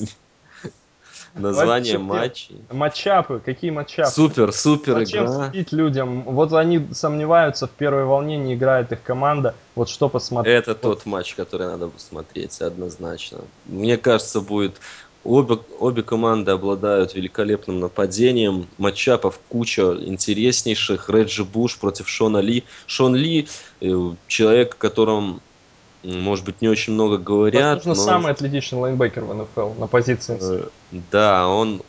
Название матчей. Матчапы, какие матчапы? Супер, супер Зачем игра. судить людям? Вот они сомневаются, в первой волне не играет их команда. Вот что посмотреть. Это вот. тот матч, который надо посмотреть, однозначно. Мне кажется, будет Обе, обе команды обладают великолепным нападением. Матчапов куча интереснейших. Реджи Буш против Шона Ли. Шон Ли, э, человек, о котором, может быть, не очень много говорят. Возможно, но... самый атлетичный лайнбекер в НФЛ на позиции. Э, да, он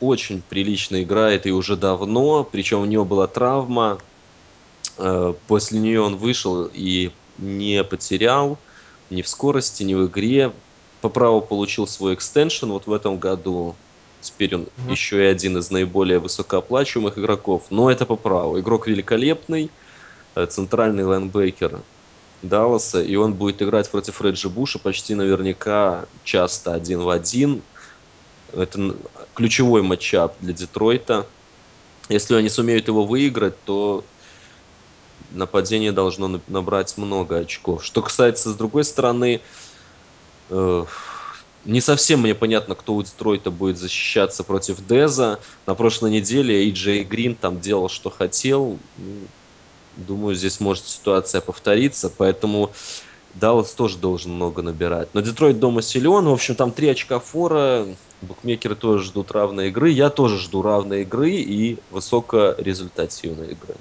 очень прилично играет и уже давно. Причем у него была травма. Э, после нее он вышел и не потерял ни в скорости, ни в игре по праву получил свой экстеншн вот в этом году. Теперь он mm-hmm. еще и один из наиболее высокооплачиваемых игроков. Но это по праву. Игрок великолепный, э, центральный лайнбекер Далласа, и он будет играть против Реджи Буша почти наверняка часто один в один. Это ключевой матчап для Детройта. Если они сумеют его выиграть, то нападение должно набрать много очков. Что касается, с другой стороны, Э, не совсем мне понятно, кто у Детройта будет защищаться против Деза. На прошлой неделе Эйджей Грин там делал, что хотел. Думаю, здесь может ситуация повториться, поэтому Даллас тоже должен много набирать. Но Детройт дома силен. В общем, там три очка фора. Букмекеры тоже ждут равной игры. Я тоже жду равной игры и высокорезультативной игры.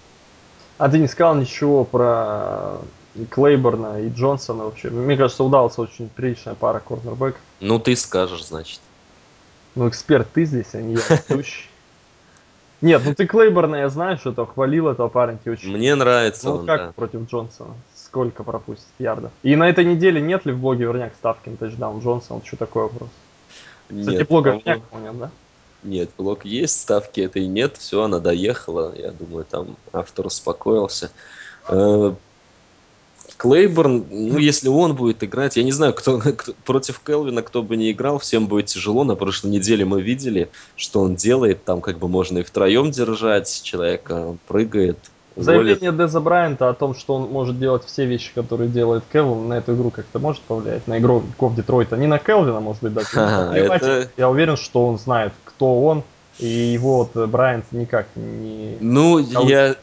А ты не сказал ничего про Клейборна и Джонсона вообще. Мне кажется, удалась очень приличная пара корнербеков. Ну, ты скажешь, значит. Ну, эксперт ты здесь, а не я, ведущий. Нет, ну ты Клейборна, я знаю, что то хвалил этого парня очень. Мне нравится ну, он, как да. против Джонсона? Сколько пропустит ярдов? И на этой неделе нет ли в блоге Верняк ставки на тачдаун Джонсона? Что такое вопрос? Кстати, нет, блога Верняк нет, да? Нет, блог есть, ставки этой нет, все, она доехала, я думаю, там автор успокоился. Клейборн, ну, если он будет играть, я не знаю, кто, кто против Келвина, кто бы не играл, всем будет тяжело. На прошлой неделе мы видели, что он делает. Там как бы можно и втроем держать человека, прыгает. Заявление Деза Брайанта о том, что он может делать все вещи, которые делает Келвин, на эту игру как-то может повлиять? На игроков Детройта? Не на Келвина, может быть, даже. [LAUGHS] А, это... Я уверен, что он знает, кто он, и его вот Брайант никак не... Ну, я...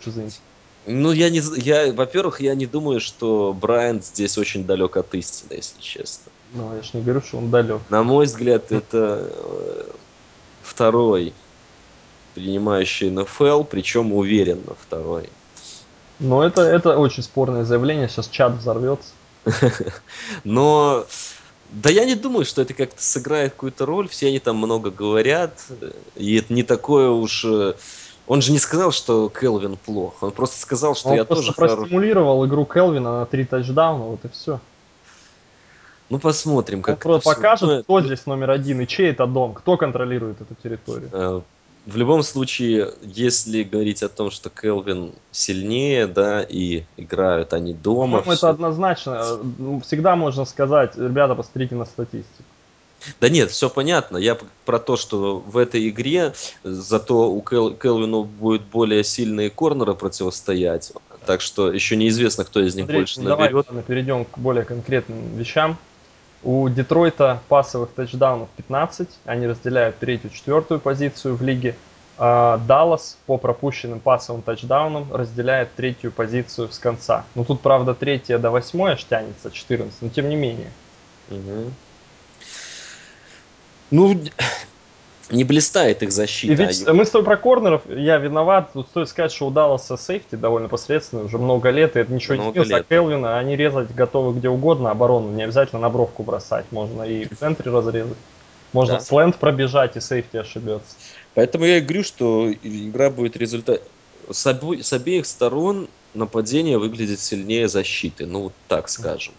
Ну, я не... Я, во-первых, я не думаю, что Брайант здесь очень далек от истины, если честно. Ну, я же не говорю, что он далек. На мой взгляд, это э, второй принимающий НФЛ, причем уверенно второй. Ну, это, это очень спорное заявление, сейчас чат взорвется. [LAUGHS] Но да я не думаю, что это как-то сыграет какую-то роль. Все они там много говорят. И это не такое уж э, он же не сказал, что Келвин плох. Он просто сказал, что он я просто тоже простимулировал хорош... игру Келвина на три тачдауна, вот и все. Ну посмотрим, как. Он покажет, все... кто здесь номер один и чей это дом, кто контролирует эту территорию. Э, в любом случае, если говорить о том, что Келвин сильнее, да, и играют они дома. Ну, это однозначно. Всегда можно сказать, ребята, посмотрите на статистику. Да нет, все понятно. Я про то, что в этой игре зато у Кел, Келвину будет более сильные корнеры противостоять. Так что еще неизвестно, кто из них Андрей, больше наберет. Давай перейдем к более конкретным вещам. У Детройта пасовых тачдаунов 15. Они разделяют третью, четвертую позицию в лиге. А Даллас по пропущенным пасовым тачдаунам разделяет третью позицию с конца. Ну тут, правда, третья до восьмой аж тянется, 14, но тем не менее. Угу. Ну, не блистает их защита. И ведь мы с тобой про корнеров, я виноват. Тут стоит сказать, что у Далласа сейфти довольно посредственно, уже много лет, и это ничего много не снилось. А Келвина, они резать готовы где угодно оборону, не обязательно на бровку бросать, можно и в центре разрезать. Можно да. сленд пробежать, и сейфти ошибется. Поэтому я и говорю, что игра будет результат... С, обо... с обеих сторон нападение выглядит сильнее защиты, ну, так скажем.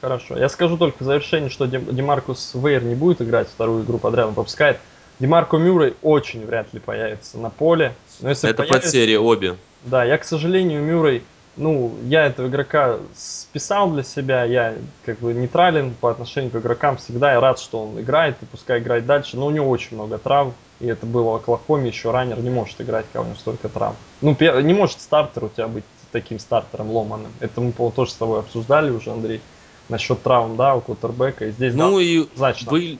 Хорошо. Я скажу только в завершении, что Демаркус Вейер не будет играть вторую игру подряд, он пропускает. Демарко Мюррей очень вряд ли появится на поле. Но если Это появится, потери обе. Да, я, к сожалению, Мюррей, ну, я этого игрока списал для себя, я как бы нейтрален по отношению к игрокам всегда, я рад, что он играет, и пускай играет дальше, но у него очень много трав, и это было в Оклахоме, еще раннер не может играть, когда у него столько трав. Ну, не может стартер у тебя быть таким стартером ломаным. Это мы, тоже с тобой обсуждали уже, Андрей насчет травм, да, у кутербека. И здесь, ну да, и значит, были,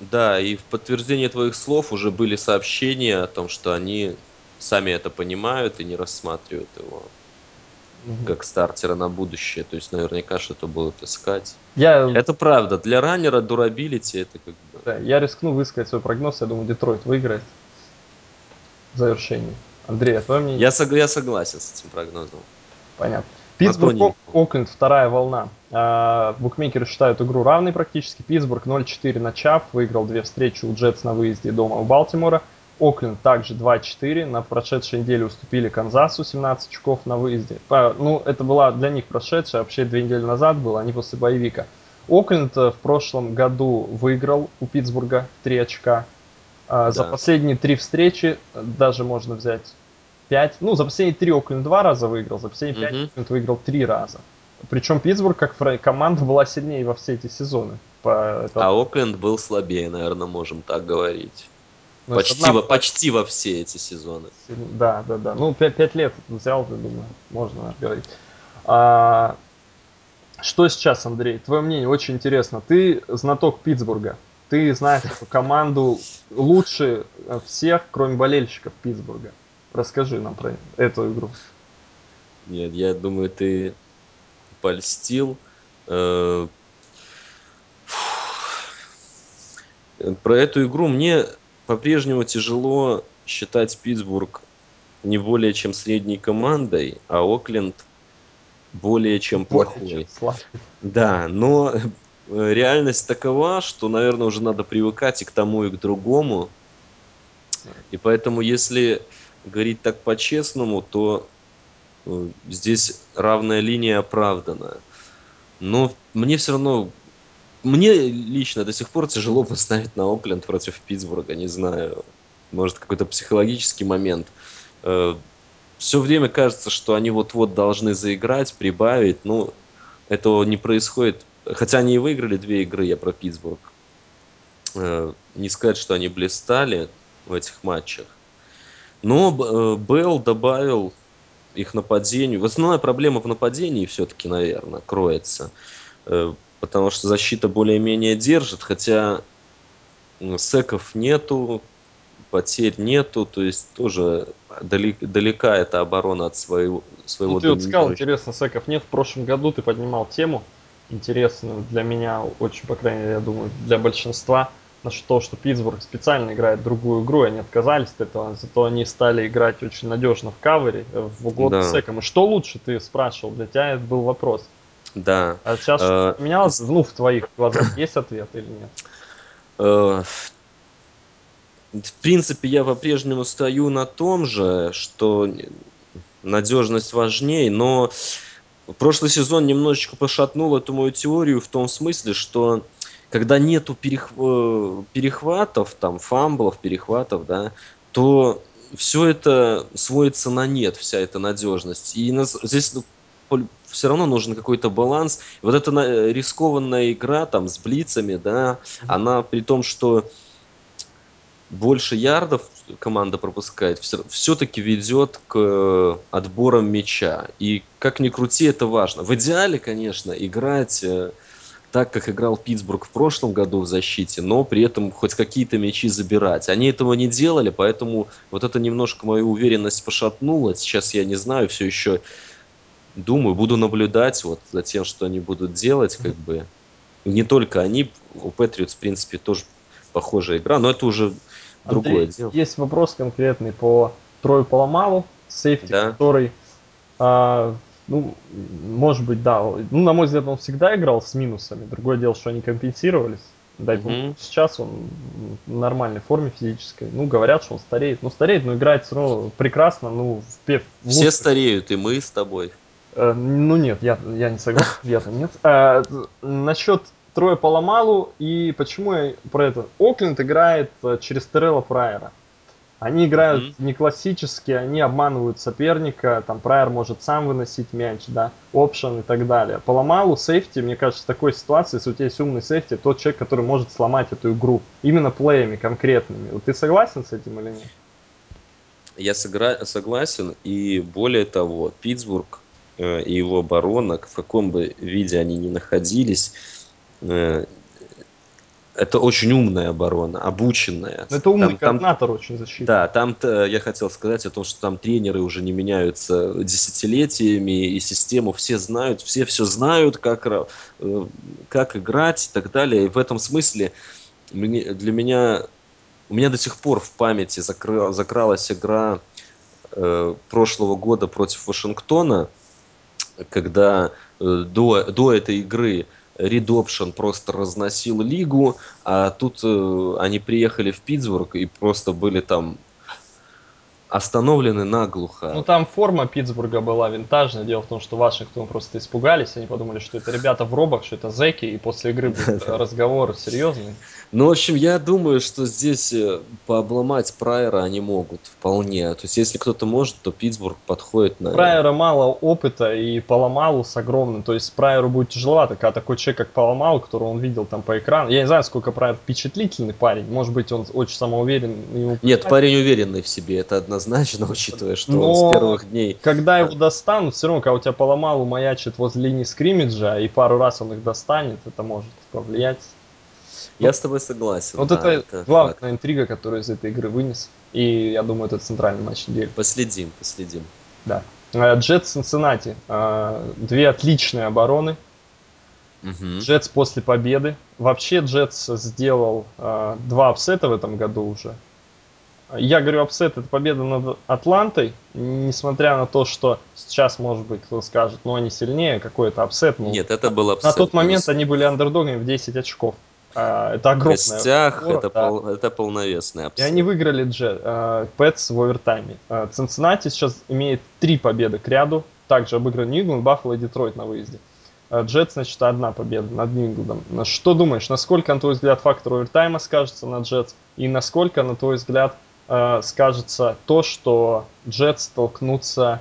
да, и в подтверждение твоих слов уже были сообщения о том, что они сами это понимают и не рассматривают его угу. как стартера на будущее. То есть наверняка что-то будут искать. Я... Это правда. Для раннера durability это как бы Да, я рискну высказать свой прогноз. Я думаю, Детройт выиграет в завершении. Андрей, а твое мнение? Я, сог... я согласен с этим прогнозом. Понятно. Питтсбург. Окленд, вторая волна. А, букмекеры считают игру равной практически. Питтсбург 0-4 начав, выиграл две встречи у Джетс на выезде дома у Балтимора. Окленд также 2-4. На прошедшей неделе уступили Канзасу 17 очков на выезде. А, ну, это была для них прошедшая, вообще две недели назад было, они после боевика. Окленд э, в прошлом году выиграл у Питтсбурга 3 очка. А, За Да. последние три встречи, даже можно взять 5, ну, за последние три Окленд два раза выиграл, за последние пять Мгм. Окленд выиграл три раза. Причем Питтсбург, как команда, была сильнее во все эти сезоны. По, это- А Окленд был слабее, наверное, можем так говорить. ну, Почти, одна- во, почти во все эти сезоны. Да, да, да. Ну, 5, лет взял, я думаю, можно говорить. А, что сейчас, Андрей? Твое мнение очень интересно. Ты знаток Питтсбурга. Ты знаешь эту команду лучше всех, кроме болельщиков Питтсбурга. Расскажи нам про эту игру. Нет, я думаю, ты польстил. Э. Про эту игру мне по-прежнему тяжело считать Питтсбург не более чем средней командой, а Окленд более чем плохой. Да, но э, реальность такова, что, наверное, уже надо привыкать и к тому, и к другому. И поэтому, если говорить так по-честному, то э, здесь равная линия оправдана. Но мне все равно, мне лично до сих пор тяжело поставить на Окленд против Питтсбурга, не знаю. Может, какой-то психологический момент. Все время кажется, что они вот-вот должны заиграть, прибавить. Ну, этого не происходит. Хотя они и выиграли две игры, я про Питтсбург. Э, Не сказать, что они блистали в этих матчах. Но э, Белл добавил их нападению. Основная проблема в нападении все-таки, наверное, кроется. Э, Потому что защита более-менее держит, хотя секов нету, потерь нету, то есть тоже далек- далека эта оборона от своего, своего Ну, ты вот сказал, интересно, секов нет. В прошлом году ты поднимал тему, интересную для меня, очень, по крайней мере, я думаю, для большинства, насчет того, что Питтсбург специально играет другую игру, и они отказались от этого, зато они стали играть очень надежно в кавере, э, в угоду Да. секам. И что лучше, ты спрашивал, для тебя это был вопрос. Да. А сейчас Э, что поменялось? Ну, в твоих глазах есть ответ или нет? Э, В принципе, я по-прежнему стою на том же, что надежность важнее, но прошлый сезон немножечко пошатнул эту мою теорию в том смысле, что когда нету перех- э, перехватов, там, фамблов, перехватов, да, то все это сводится на нет, вся эта надежность. И нас- здесь все равно нужен какой-то баланс. Вот эта на- рискованная игра там с блицами, да, она при том, что больше ярдов команда пропускает, все-таки ведет к э, отборам мяча. И как ни крути, это важно. В идеале, конечно, играть э, так, как играл Питтсбург в прошлом году в защите, но при этом хоть какие-то мячи забирать. Они этого не делали, поэтому вот это немножко мою уверенность пошатнуло. Сейчас я не знаю, все еще думаю, буду наблюдать вот за тем, что они будут делать, как бы. Не только они, у Патриотс, в принципе, тоже похожая игра, но это уже другое Андрей, дело. есть вопрос конкретный по Трою Поломалу, сейфти, Да. который, а, ну, может быть, да, ну, на мой взгляд, он всегда играл с минусами. Другое дело, что они компенсировались. Дай бог, Мгм. сейчас он в нормальной форме физической. Ну, говорят, что он стареет. Ну, стареет, но играет все равно прекрасно. Ну, в, пе- в Все стареют, и мы с тобой. Э, ну нет, я, я не согласен, [LAUGHS] я-то нет. Э, насчет Троя Паламалу и почему я про это. Окленд играет э, через Террелла Прайера. Они играют не классически, они обманывают соперника, там Прайер может сам выносить мяч, да, опшен и так далее. Паламалу, сейфти, мне кажется, в такой ситуации, если у тебя есть умный сейфти, тот человек, который может сломать эту игру. Именно плеями конкретными. Вот ты согласен с этим или нет? Я согра- согласен, и более того, Питтсбург э, и его оборона, в каком бы виде они ни находились, э, это очень умная оборона, обученная. Ну, Это умный Там- там- координатор очень защитный. Да, там я хотел сказать о том, что там тренеры уже не меняются десятилетиями, и систему все знают, все все знают, как, э, как играть и так далее. И в этом смысле мне, для меня, у меня до сих пор в памяти закры, закралась игра э, прошлого года против Вашингтона, когда э, до, до этой игры Read Option просто разносил лигу, а тут э, они приехали в Питтсбург и просто были там остановлены наглухо. Ну там форма Питтсбурга была винтажная. Дело в том, что Вашингтон просто испугались. Они подумали, что это ребята в робах, что это зеки, и после игры [LAUGHS] будет разговор серьезный. Ну, в общем, я думаю, что здесь э, пообломать Прайера они могут вполне. То есть, если кто-то может, то Питтсбург подходит на... Прайера мало опыта и Паламалу с огромным. То есть Прайеру будет тяжеловато, когда такой человек, как Паламалу, которого он видел там по экрану. Я не знаю, сколько Прайер впечатлительный парень. Может быть, он очень самоуверен. Ему... Нет, парень уверенный в себе, это однозначно, [LAUGHS] учитывая, что Но он с первых дней... когда его достанут, все равно, когда у тебя Паламалу маячит возле линии скриммиджа, и пару раз он их достанет, это может повлиять я с тобой согласен. Вот да, это, это главная факт. интрига, которую из этой игры вынес. И я думаю, это центральный матч недели. Последим, последим. Да. Джетс Цинциннати. Две отличные обороны. Угу. Джетс после победы. Вообще Джетс сделал э, два upset а в этом году уже. Я говорю upset, это победа над Атлантой, несмотря на то, что сейчас, может быть, кто скажет, ну они сильнее, какой это upset. Ну, Нет, это был upset. На тот момент они были андердогами в 10 очков. А, это огромная В гостях фора, это, да. пол, это полновесный абсолютно. И они выиграли Джет, э, Пэтс в овертайме. Э, Цинциннати сейчас имеет три победы к ряду. Также обыгран Нью-Ингланд, Баффало и Детройт на выезде. Джет, значит, одна победа над Нью-Ингландом. Что думаешь, насколько, на твой взгляд, фактор овертайма скажется на Джетс? И насколько, на твой взгляд, скажется то, что Джетс столкнутся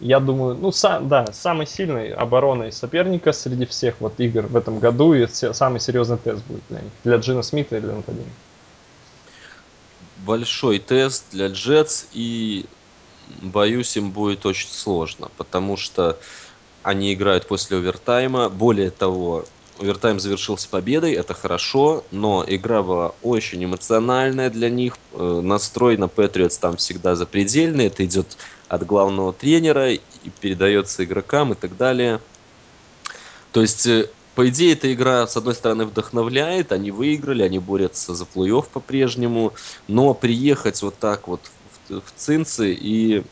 я думаю, ну, сам, да, самой сильной обороной соперника среди всех вот игр в этом году, и самый серьезный тест будет для них, для Джина Смита и для нападения. Большой тест для Джетс, и боюсь, им будет очень сложно, потому что они играют после овертайма. Более того, овертайм завершился победой, это хорошо, но игра была очень эмоциональная для них. Э, настрой на Патриотс там всегда запредельный, это идет от главного тренера и передается игрокам и так далее. То есть, э, по идее, эта игра, с одной стороны, вдохновляет, они выиграли, они борются за плей-офф по-прежнему, но приехать вот так вот в, в Цинцы и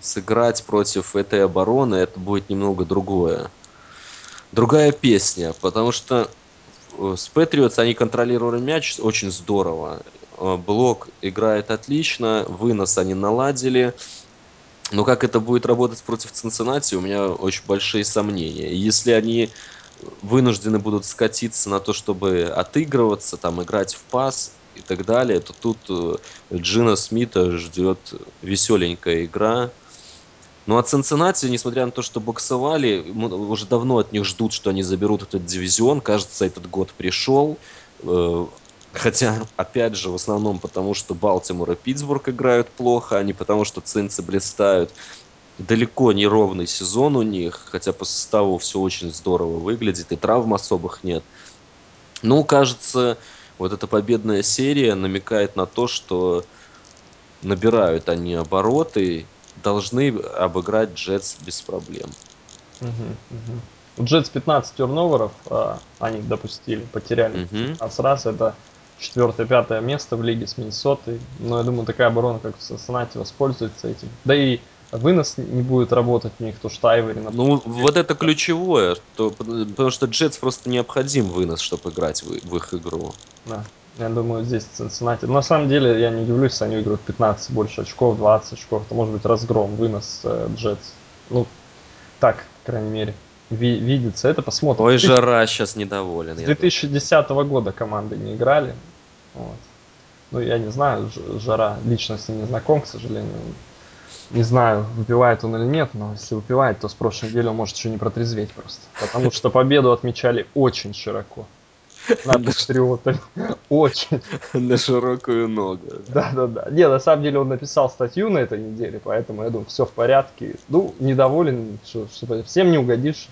сыграть против этой обороны, это будет немного другое. Другая песня, потому что э, с Патриотс они контролировали мяч очень здорово. Э, блок играет отлично, вынос они наладили. Но как это будет работать против Цинциннати, у меня очень большие сомнения. Если они вынуждены будут скатиться на то, чтобы отыгрываться, там, играть в пас и так далее, то тут э, Джина Смита ждет веселенькая игра. Ну а Цинциннати, несмотря на то, что боксовали, уже давно от них ждут, что они заберут этот дивизион. Кажется, этот год пришел. Э, Хотя, опять же, в основном потому, что Балтимор и Питтсбург играют плохо, а не потому, что цинцы блистают. Далеко не ровный сезон у них, хотя по составу все очень здорово выглядит, и травм особых нет. Ну, кажется, вот эта победная серия намекает на то, что набирают они обороты, должны обыграть Джетс без проблем. У Джетс 15 терноверов а, они допустили, потеряли угу. 15 раз. Это четвертое, пятое место в лиге с Миннесотой. Но я думаю, такая оборона, как в Сенате, воспользуется этим. Да и вынос не будет работать у них, то что Айвери... Ну, вот это ключевое, что, потому что Джетс просто необходим вынос, чтобы играть в, в их игру. Да, я думаю, здесь Цинциннати... На самом деле, я не удивлюсь, если они выиграют 15 больше очков, 20 очков. Это может быть разгром, вынос э, Джетс. Ну, так, по крайней мере ви- видится. Это посмотрим. Ой, жара сейчас недоволен. С 2010 года команды не играли. Вот. Ну, я не знаю, жара лично с ним не знаком, к сожалению. Не знаю, выпивает он или нет, но если выпивает, то с прошлой недели он может еще не протрезветь просто. Потому что победу отмечали очень широко. На патриоты. Очень. На широкую ногу. Да, да, да. Не, на самом деле он написал статью на этой неделе, поэтому я думаю, все в порядке. Ну, недоволен, что, что всем не угодишь.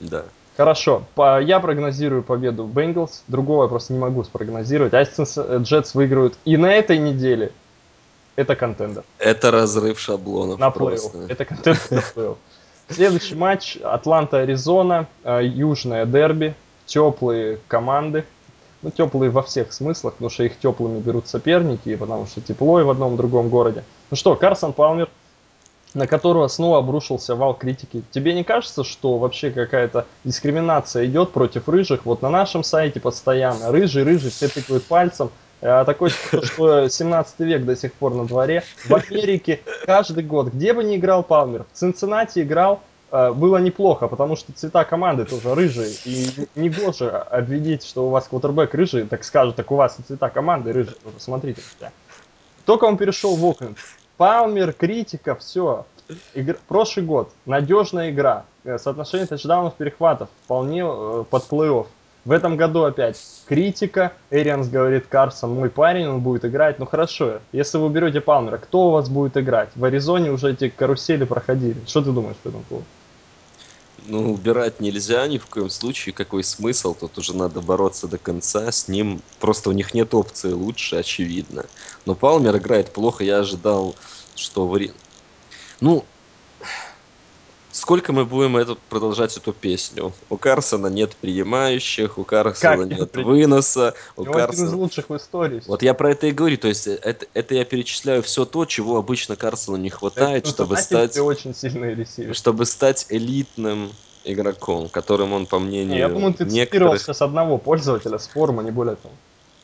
Да. Хорошо, по, я прогнозирую победу Бенгалс, другого я просто не могу спрогнозировать. А если Джетс выиграют и на этой неделе, это контендер. Это разрыв шаблонов на просто. Это контендер на плей Следующий матч Атланта-Аризона, э, южное дерби, теплые команды. Ну, теплые во всех смыслах, потому что их теплыми берут соперники, потому что тепло и в одном другом городе. Ну что, Карсон Палмер, на которого снова обрушился вал критики. Тебе не кажется, что вообще какая-то дискриминация идет против рыжих? Вот на нашем сайте постоянно рыжий, рыжий, все тыкают пальцем. А такое что 17 век до сих пор на дворе. В Америке каждый год, где бы ни играл Палмер, в Цинциннати играл, было неплохо, потому что цвета команды тоже рыжие. И не гоже обвинить, что у вас квотербек рыжий, так скажут, так у вас и цвета команды рыжие. Смотрите. Только он перешел в Окленд. Палмер, критика, все. Игр... Прошлый год. Надежная игра. Э, соотношение тачдаунов, перехватов. Вполне э, под плей-офф. В этом году опять критика. Эрианс говорит, Карсон мой парень, он будет играть. Ну хорошо, если вы берете Палмера, кто у вас будет играть? В Аризоне уже эти карусели проходили. Что ты думаешь по этому поводу? Ну, убирать нельзя ни в коем случае. Какой смысл? Тут уже надо бороться до конца. С ним просто у них нет опции лучше, очевидно. Но Палмер играет плохо. Я ожидал, что... В... Ну, Сколько мы будем это, продолжать эту песню? У Карсона нет принимающих, у Карсона как нет при... выноса. У Карсона... один из лучших в истории. Вот я про это и говорю. То есть это, это я перечисляю все то, чего обычно Карсону не хватает, это, чтобы стать... очень сильный ресивер. Чтобы стать элитным игроком, которым он, по мнению не, Я думаю, ты некоторых... цитировал сейчас одного пользователя с форума, не более того.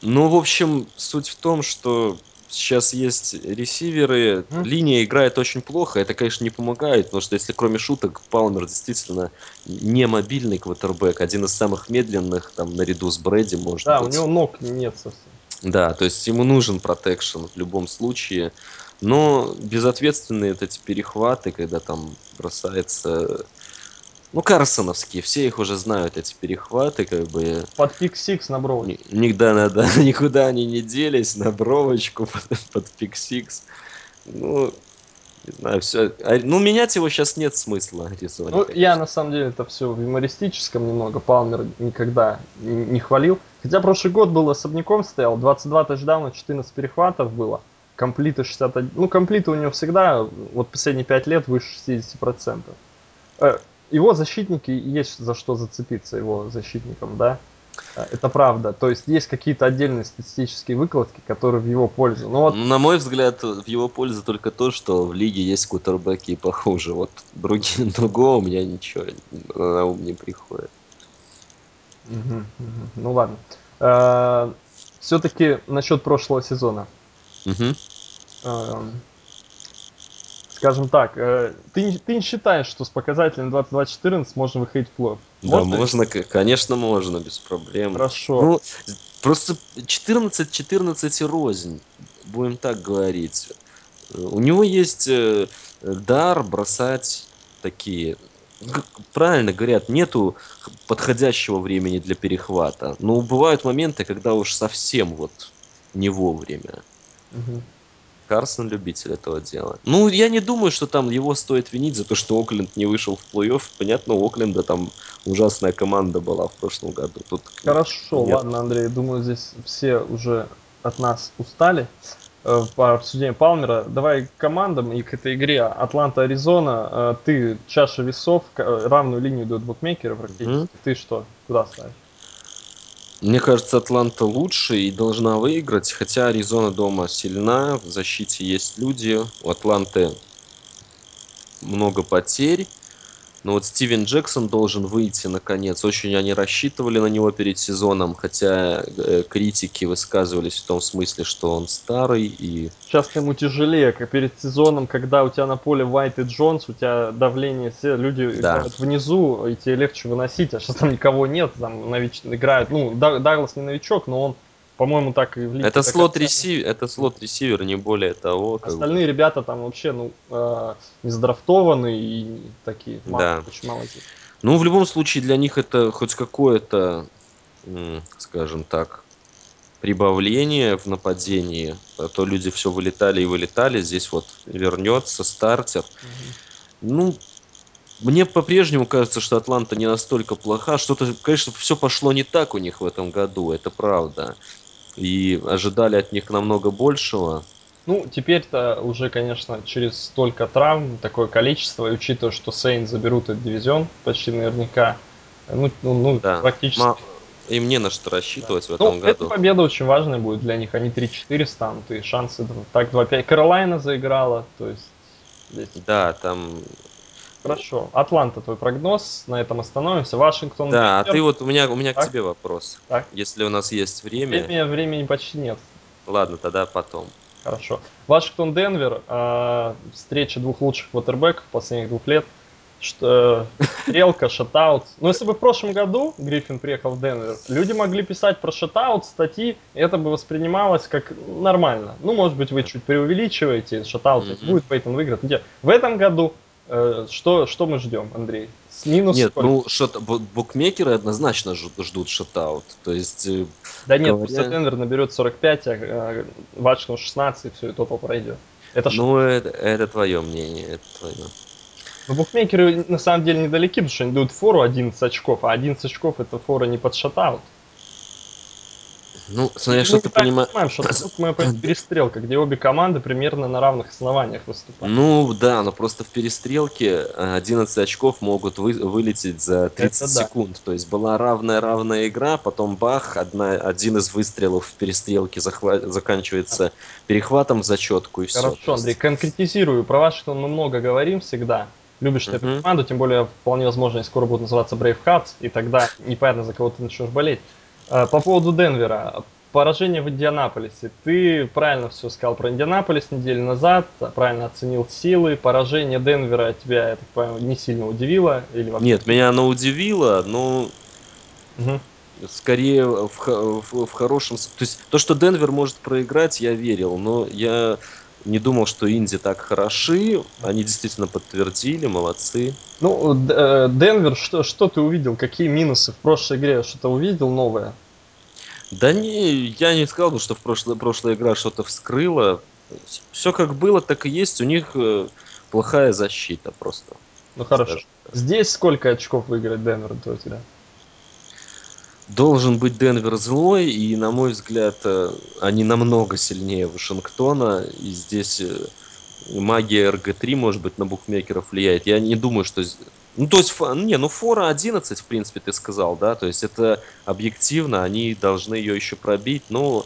Ну, в общем, суть в том, что сейчас есть ресиверы, mm. линия играет очень плохо, это, конечно, не помогает, потому что если кроме шуток, Палмер действительно не мобильный квотербек, один из самых медленных, там, наряду с Брэди, может да, быть. Да, у него ног нет совсем. Да, то есть ему нужен протекшн в любом случае, но безответственные вот эти перехваты, когда там бросается ну, Карсоновские, все их уже знают, эти перехваты, как бы. Под пик-сикс на бровочку. Никуда, надо, [LAUGHS] никуда они не делись, на бровочку [LAUGHS] под, под пик-сикс. Ну, не знаю, все. А, ну, менять его сейчас нет смысла, Аризоне. Ну, конечно. я на самом деле это все в юмористическом немного. Палмер никогда не хвалил. Хотя прошлый год был особняком стоял, 22 тачдауна, 14 перехватов было. Комплиты 61. Ну, комплиты у него всегда, вот последние 5 лет, выше 60% его защитники есть за что зацепиться его защитникам, да. А, это правда. То есть есть какие-то отдельные статистические выкладки, которые в его пользу. Но вот... На мой взгляд, в его пользу только то, что в лиге есть кутербеки и похуже. Вот другие, [LAUGHS] другого у меня ничего на ум не приходит. Угу, угу. Ну ладно. А, Все-таки насчет прошлого сезона. Угу скажем так, э, ты, ты не считаешь, что с показателем 22-14 можно выходить в плей Да, можно, конечно, можно, без проблем. Хорошо. Ну, просто 14-14 рознь, будем так говорить. У него есть э, дар бросать такие... Правильно говорят, нету подходящего времени для перехвата. Но бывают моменты, когда уж совсем вот не вовремя. Угу. Карсон любитель этого дела. Ну, я не думаю, что там его стоит винить за то, что Окленд не вышел в плей-офф. Понятно, у Окленда там ужасная команда была в прошлом году. Тут Хорошо, нет. ладно, Андрей, думаю, здесь все уже от нас устали э, по обсуждению Палмера. Давай к командам и к этой игре Атланта-Аризона. Э, ты чаша весов, равную линию до букмекера практически. Mm-hmm. Ты что, куда ставишь? Мне кажется, Атланта лучше и должна выиграть, хотя Аризона дома сильна, в защите есть люди, у Атланты много потерь. Но вот Стивен Джексон должен выйти наконец. Очень они рассчитывали на него перед сезоном, хотя э, критики высказывались в том смысле, что он старый и... Сейчас ему тяжелее, как перед сезоном, когда у тебя на поле Уайт и Джонс, у тебя давление, все люди да. играют внизу, и тебе легче выносить, а сейчас там никого нет, там нович... играют, ну, Даглас не новичок, но он по-моему, так и в лиге. Это слот ресивер, это слот ресивер, не более того. Остальные бы. ребята там вообще, ну, э, не задрафтованы и такие, да. очень молодые. Ну, в любом случае, для них это хоть какое-то, скажем так, прибавление в нападении. А то люди все вылетали и вылетали. Здесь вот вернется стартер. Угу. Ну, мне по-прежнему кажется, что Атланта не настолько плоха. Что-то, конечно, все пошло не так у них в этом году, это правда и ожидали от них намного большего. Ну, теперь-то уже, конечно, через столько травм, такое количество, и учитывая, что Сейн заберут этот дивизион почти наверняка, ну, ну, ну да. практически... Ма- им не на что Да. рассчитывать в Ну, этом эта году. победа очень важная будет для них. Они 3-4 станут, и шансы так 2-5. Каролайна заиграла, то есть здесь Да, там... хорошо. Атланта, твой прогноз, на этом остановимся. Вашингтон, Да, а ты вот, у меня, у меня к Так. тебе вопрос. Так. Если у нас есть время, Времени, времени почти нет. ладно, тогда потом. Хорошо. Вашингтон, Денвер. а, встреча двух лучших квотербеков последних двух лет. Что, стрелка, шатаут. Но если бы в прошлом году Гриффин приехал в Денвер, люди могли писать про шатаут, статьи, и это бы воспринималось как нормально. Ну, может быть, вы чуть преувеличиваете, шатаут Мгм. будет, Пейтон выиграет. В этом году э, что, что мы ждем, Андрей? С минус Нет, сколько? ну, бу- букмекеры однозначно жд- ждут шатаут. То есть, э, Да нет, говоря- просто Денвер наберет 45, а э, Вашингтон 16, и все, и тотал пройдет. Это ж- ну, это, это твое мнение, это твое. Ну, букмекеры на самом деле недалеки, потому что они дают фору 11 очков, а 11 очков это фора не под шатаут. Ну, смотря мы что ты понимаешь. понимаем, что мы опять перестрелка, где обе команды примерно на равных основаниях выступают. Ну, да, но просто в перестрелке э, 11 очков могут вы- вылететь за 30 Это да. секунд. То есть была равная-равная игра, потом бах, одна, один из выстрелов в перестрелке захва- заканчивается перехватом в зачетку и все. Хорошо, Андрей, конкретизирую. Про Вашингтон мы много говорим всегда. Любишь ты эту Мгм. команду, тем более вполне возможно, и скоро будут называться Brave Cats, и тогда непонятно, за кого ты начнешь болеть. Э, По поводу Денвера. Поражение в Индианаполисе. Ты правильно все сказал про Индианаполис неделю назад, правильно оценил силы. Поражение Денвера тебя, я так понимаю, не сильно удивило? Или вообще? Нет, меня оно удивило, но Мгм. скорее в, в- в хорошем... То есть то, что Денвер может проиграть, я верил, но я не думал, что Инди так хороши. Они действительно подтвердили, молодцы. Ну, э, Денвер, что, что ты увидел? Какие минусы в прошлой игре? Что-то увидел новое? Да не, я не сказал что в прошлой, прошлая игра что-то вскрыла. Все как было, так и есть. У них э, плохая защита просто. Ну хорошо. скажем. Здесь сколько очков выиграет Денвер, твой взгляд? Должен быть Денвер злой, и, на мой взгляд, э, они намного сильнее Вашингтона. И здесь э, магия РГ-3, может быть, на букмекеров влияет. Я не думаю, что... Ну, то есть, не, ну, фора 11, в принципе, ты сказал, да? То есть, это объективно, они должны ее еще пробить, ну,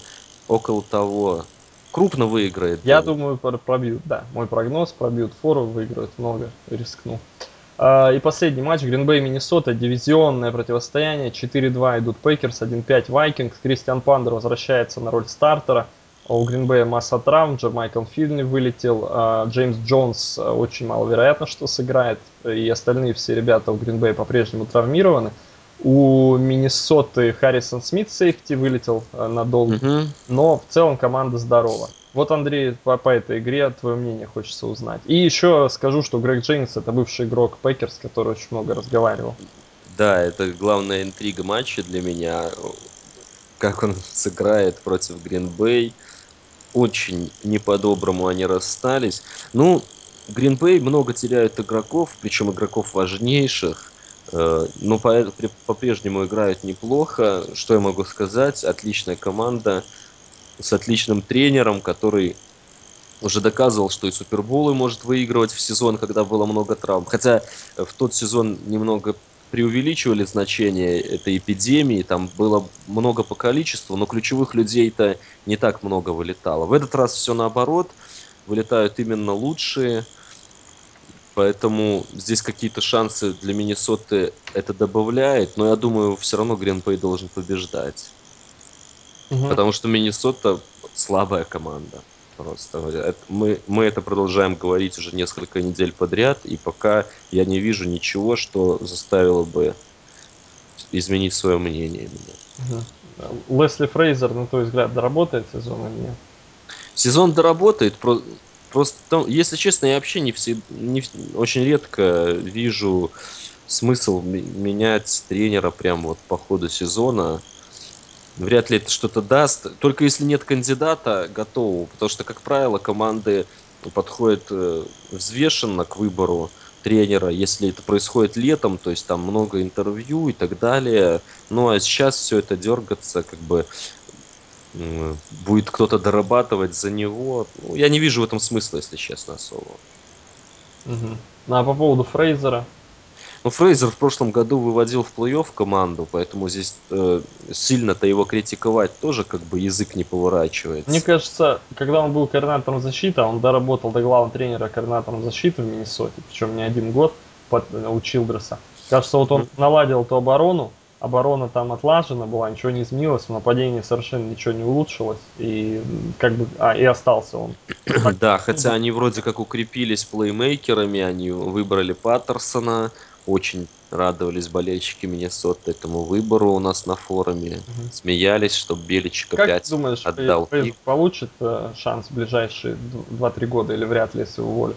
около того. Крупно выиграет Я Денвер. думаю, пр- пробьют, да. Мой прогноз, пробьют фору, выиграют много, рискну. А, И последний матч, Гринбей, Миннесота, дивизионное противостояние, 4-2 идут Пейкерс, 1-5 Вайкингс, Кристиан Пандер возвращается на роль стартера, А у Гринбея масса травм, Джамайкл Финли вылетел, а Джеймс Джонс а, очень маловероятно, что сыграет, и остальные все ребята у Гринбея по-прежнему травмированы. У Миннесоты Харрисон Смит safety вылетел а, надолго, Мгм. но в целом команда здорова. Вот, Андрей, по, по этой игре твое мнение хочется узнать. И еще скажу, что Грег Дженнингс это бывший игрок Пекерс, который очень много разговаривал. Да, это главная интрига матча для меня. Как он сыграет против Гринбей. Очень не по-доброму они расстались. Ну, Гринбей много теряют игроков, причем игроков важнейших. Э, Но по- при- по-прежнему играют неплохо. Что я могу сказать? Отличная команда с отличным тренером, который уже доказывал, что и суперболы может выигрывать в сезон, когда было много травм. Хотя э, в тот сезон немного преувеличивали значение этой эпидемии, там было много по количеству, но ключевых людей-то не так много вылетало. В этот раз все наоборот, вылетают именно лучшие, поэтому здесь какие-то шансы для Миннесоты это добавляет, но я думаю, все равно Гринбей должен побеждать. Потому что Миннесота слабая команда. Просто. Это- мы, мы это продолжаем говорить уже несколько недель подряд, и пока я не вижу ничего, что заставило бы изменить свое мнение меня. Мгм. Лесли Фрейзер, на твой взгляд, доработает сезон или нет? Сезон доработает, про- просто, там, если честно, я вообще не, все, не очень редко вижу смысл ме- менять тренера прямо вот по ходу сезона. Вряд ли это что-то даст, только если нет кандидата готового, потому что, как правило, команды подходят э, взвешенно к выбору тренера, если это происходит летом, то есть там много интервью и так далее. Ну а сейчас все это дергаться, как бы будет кто-то дорабатывать за него. Ну, я не вижу в этом смысла, если честно, особо. Мгм. Ну, а по поводу Фрейзера? Ну, Фрейзер в прошлом году выводил в плей-офф команду, поэтому здесь э, сильно-то его критиковать тоже как бы язык не поворачивается. Мне кажется, когда он был координатором защиты, а он доработал до главного тренера координатором защиты в Миннесоте, причем не один год под, у Чилдреса. Кажется, вот он наладил эту оборону, оборона там отлажена была, ничего не изменилось, в нападении совершенно ничего не улучшилось, и как бы, а, и остался он. [CLEARS THROAT] Да, хотя они вроде как укрепились плеймейкерами, они выбрали Паттерсона, очень радовались болельщики Миннесоты этому выбору у нас на форуме, Мгм. смеялись, что Беличек Как опять думаешь, отдал Фрейзер пик. получит э, шанс в ближайшие 2-3 года или вряд ли, если уволят?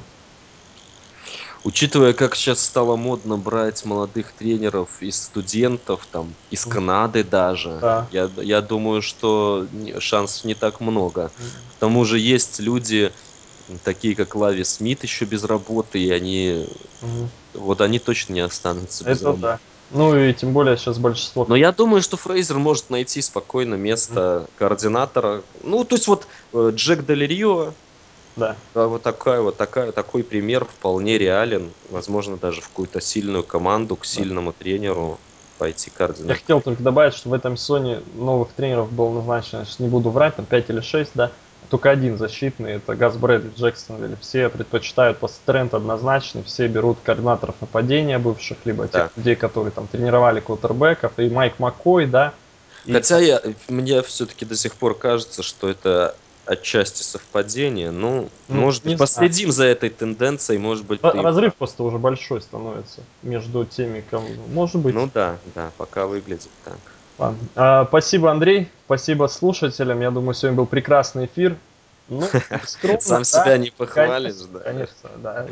Учитывая, как сейчас стало модно брать молодых тренеров из студентов, там, из. Канады даже, Да. я, я думаю, что шансов не так много. К тому же есть люди, такие как Лави Смит, еще без работы, и они, Мгм. вот они точно не останутся без Это работы. да. Ну и тем более сейчас большинство... Но я думаю, что Фрейзер может найти спокойно место координатора. Ну, то есть вот э, Джек Дель Рио, Да. да, вот такая вот такая, такой пример вполне реален. Возможно, даже в какую-то сильную команду, к Да. сильному тренеру пойти Я координатор. хотел только добавить, что в этом сезоне новых тренеров было назначено, сейчас не буду врать, там 5 или 6, да, только один защитный, это Газ Брэдли Джексонвилл. Все предпочитают по тренд однозначный, все берут координаторов нападения бывших, либо тех Да. людей, которые там тренировали квотербеков, и Майк Маккой, да. И Хотя я, мне все-таки до сих пор кажется, что это отчасти совпадение. Ну, Ну, может быть, последим за этой тенденцией, может быть, ты Разрыв прав. просто уже большой становится между теми, кому... Может быть. Ну да, да, пока выглядит так. Ладно. А, спасибо, Андрей. Спасибо слушателям. Я думаю, сегодня был прекрасный эфир. Ну, [LAUGHS] скромно, Сам да. себя не похвалишь, Конечно, да. конечно, да.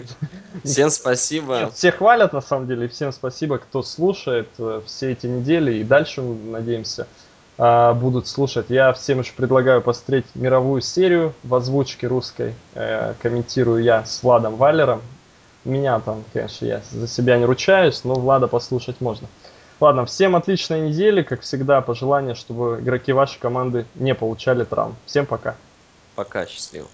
Всем спасибо. все хвалят, на самом деле. и Всем спасибо, кто слушает э, все эти недели. И дальше, надеемся, будут слушать. Я всем еще предлагаю посмотреть мировую серию в озвучке русской. Э, Комментирую я с Владом Валером. Меня там, конечно, я за себя не ручаюсь, но Влада послушать можно. Ладно, всем отличной недели. Как всегда, пожелание, чтобы игроки вашей команды не получали травм. Всем пока. Пока, счастливо.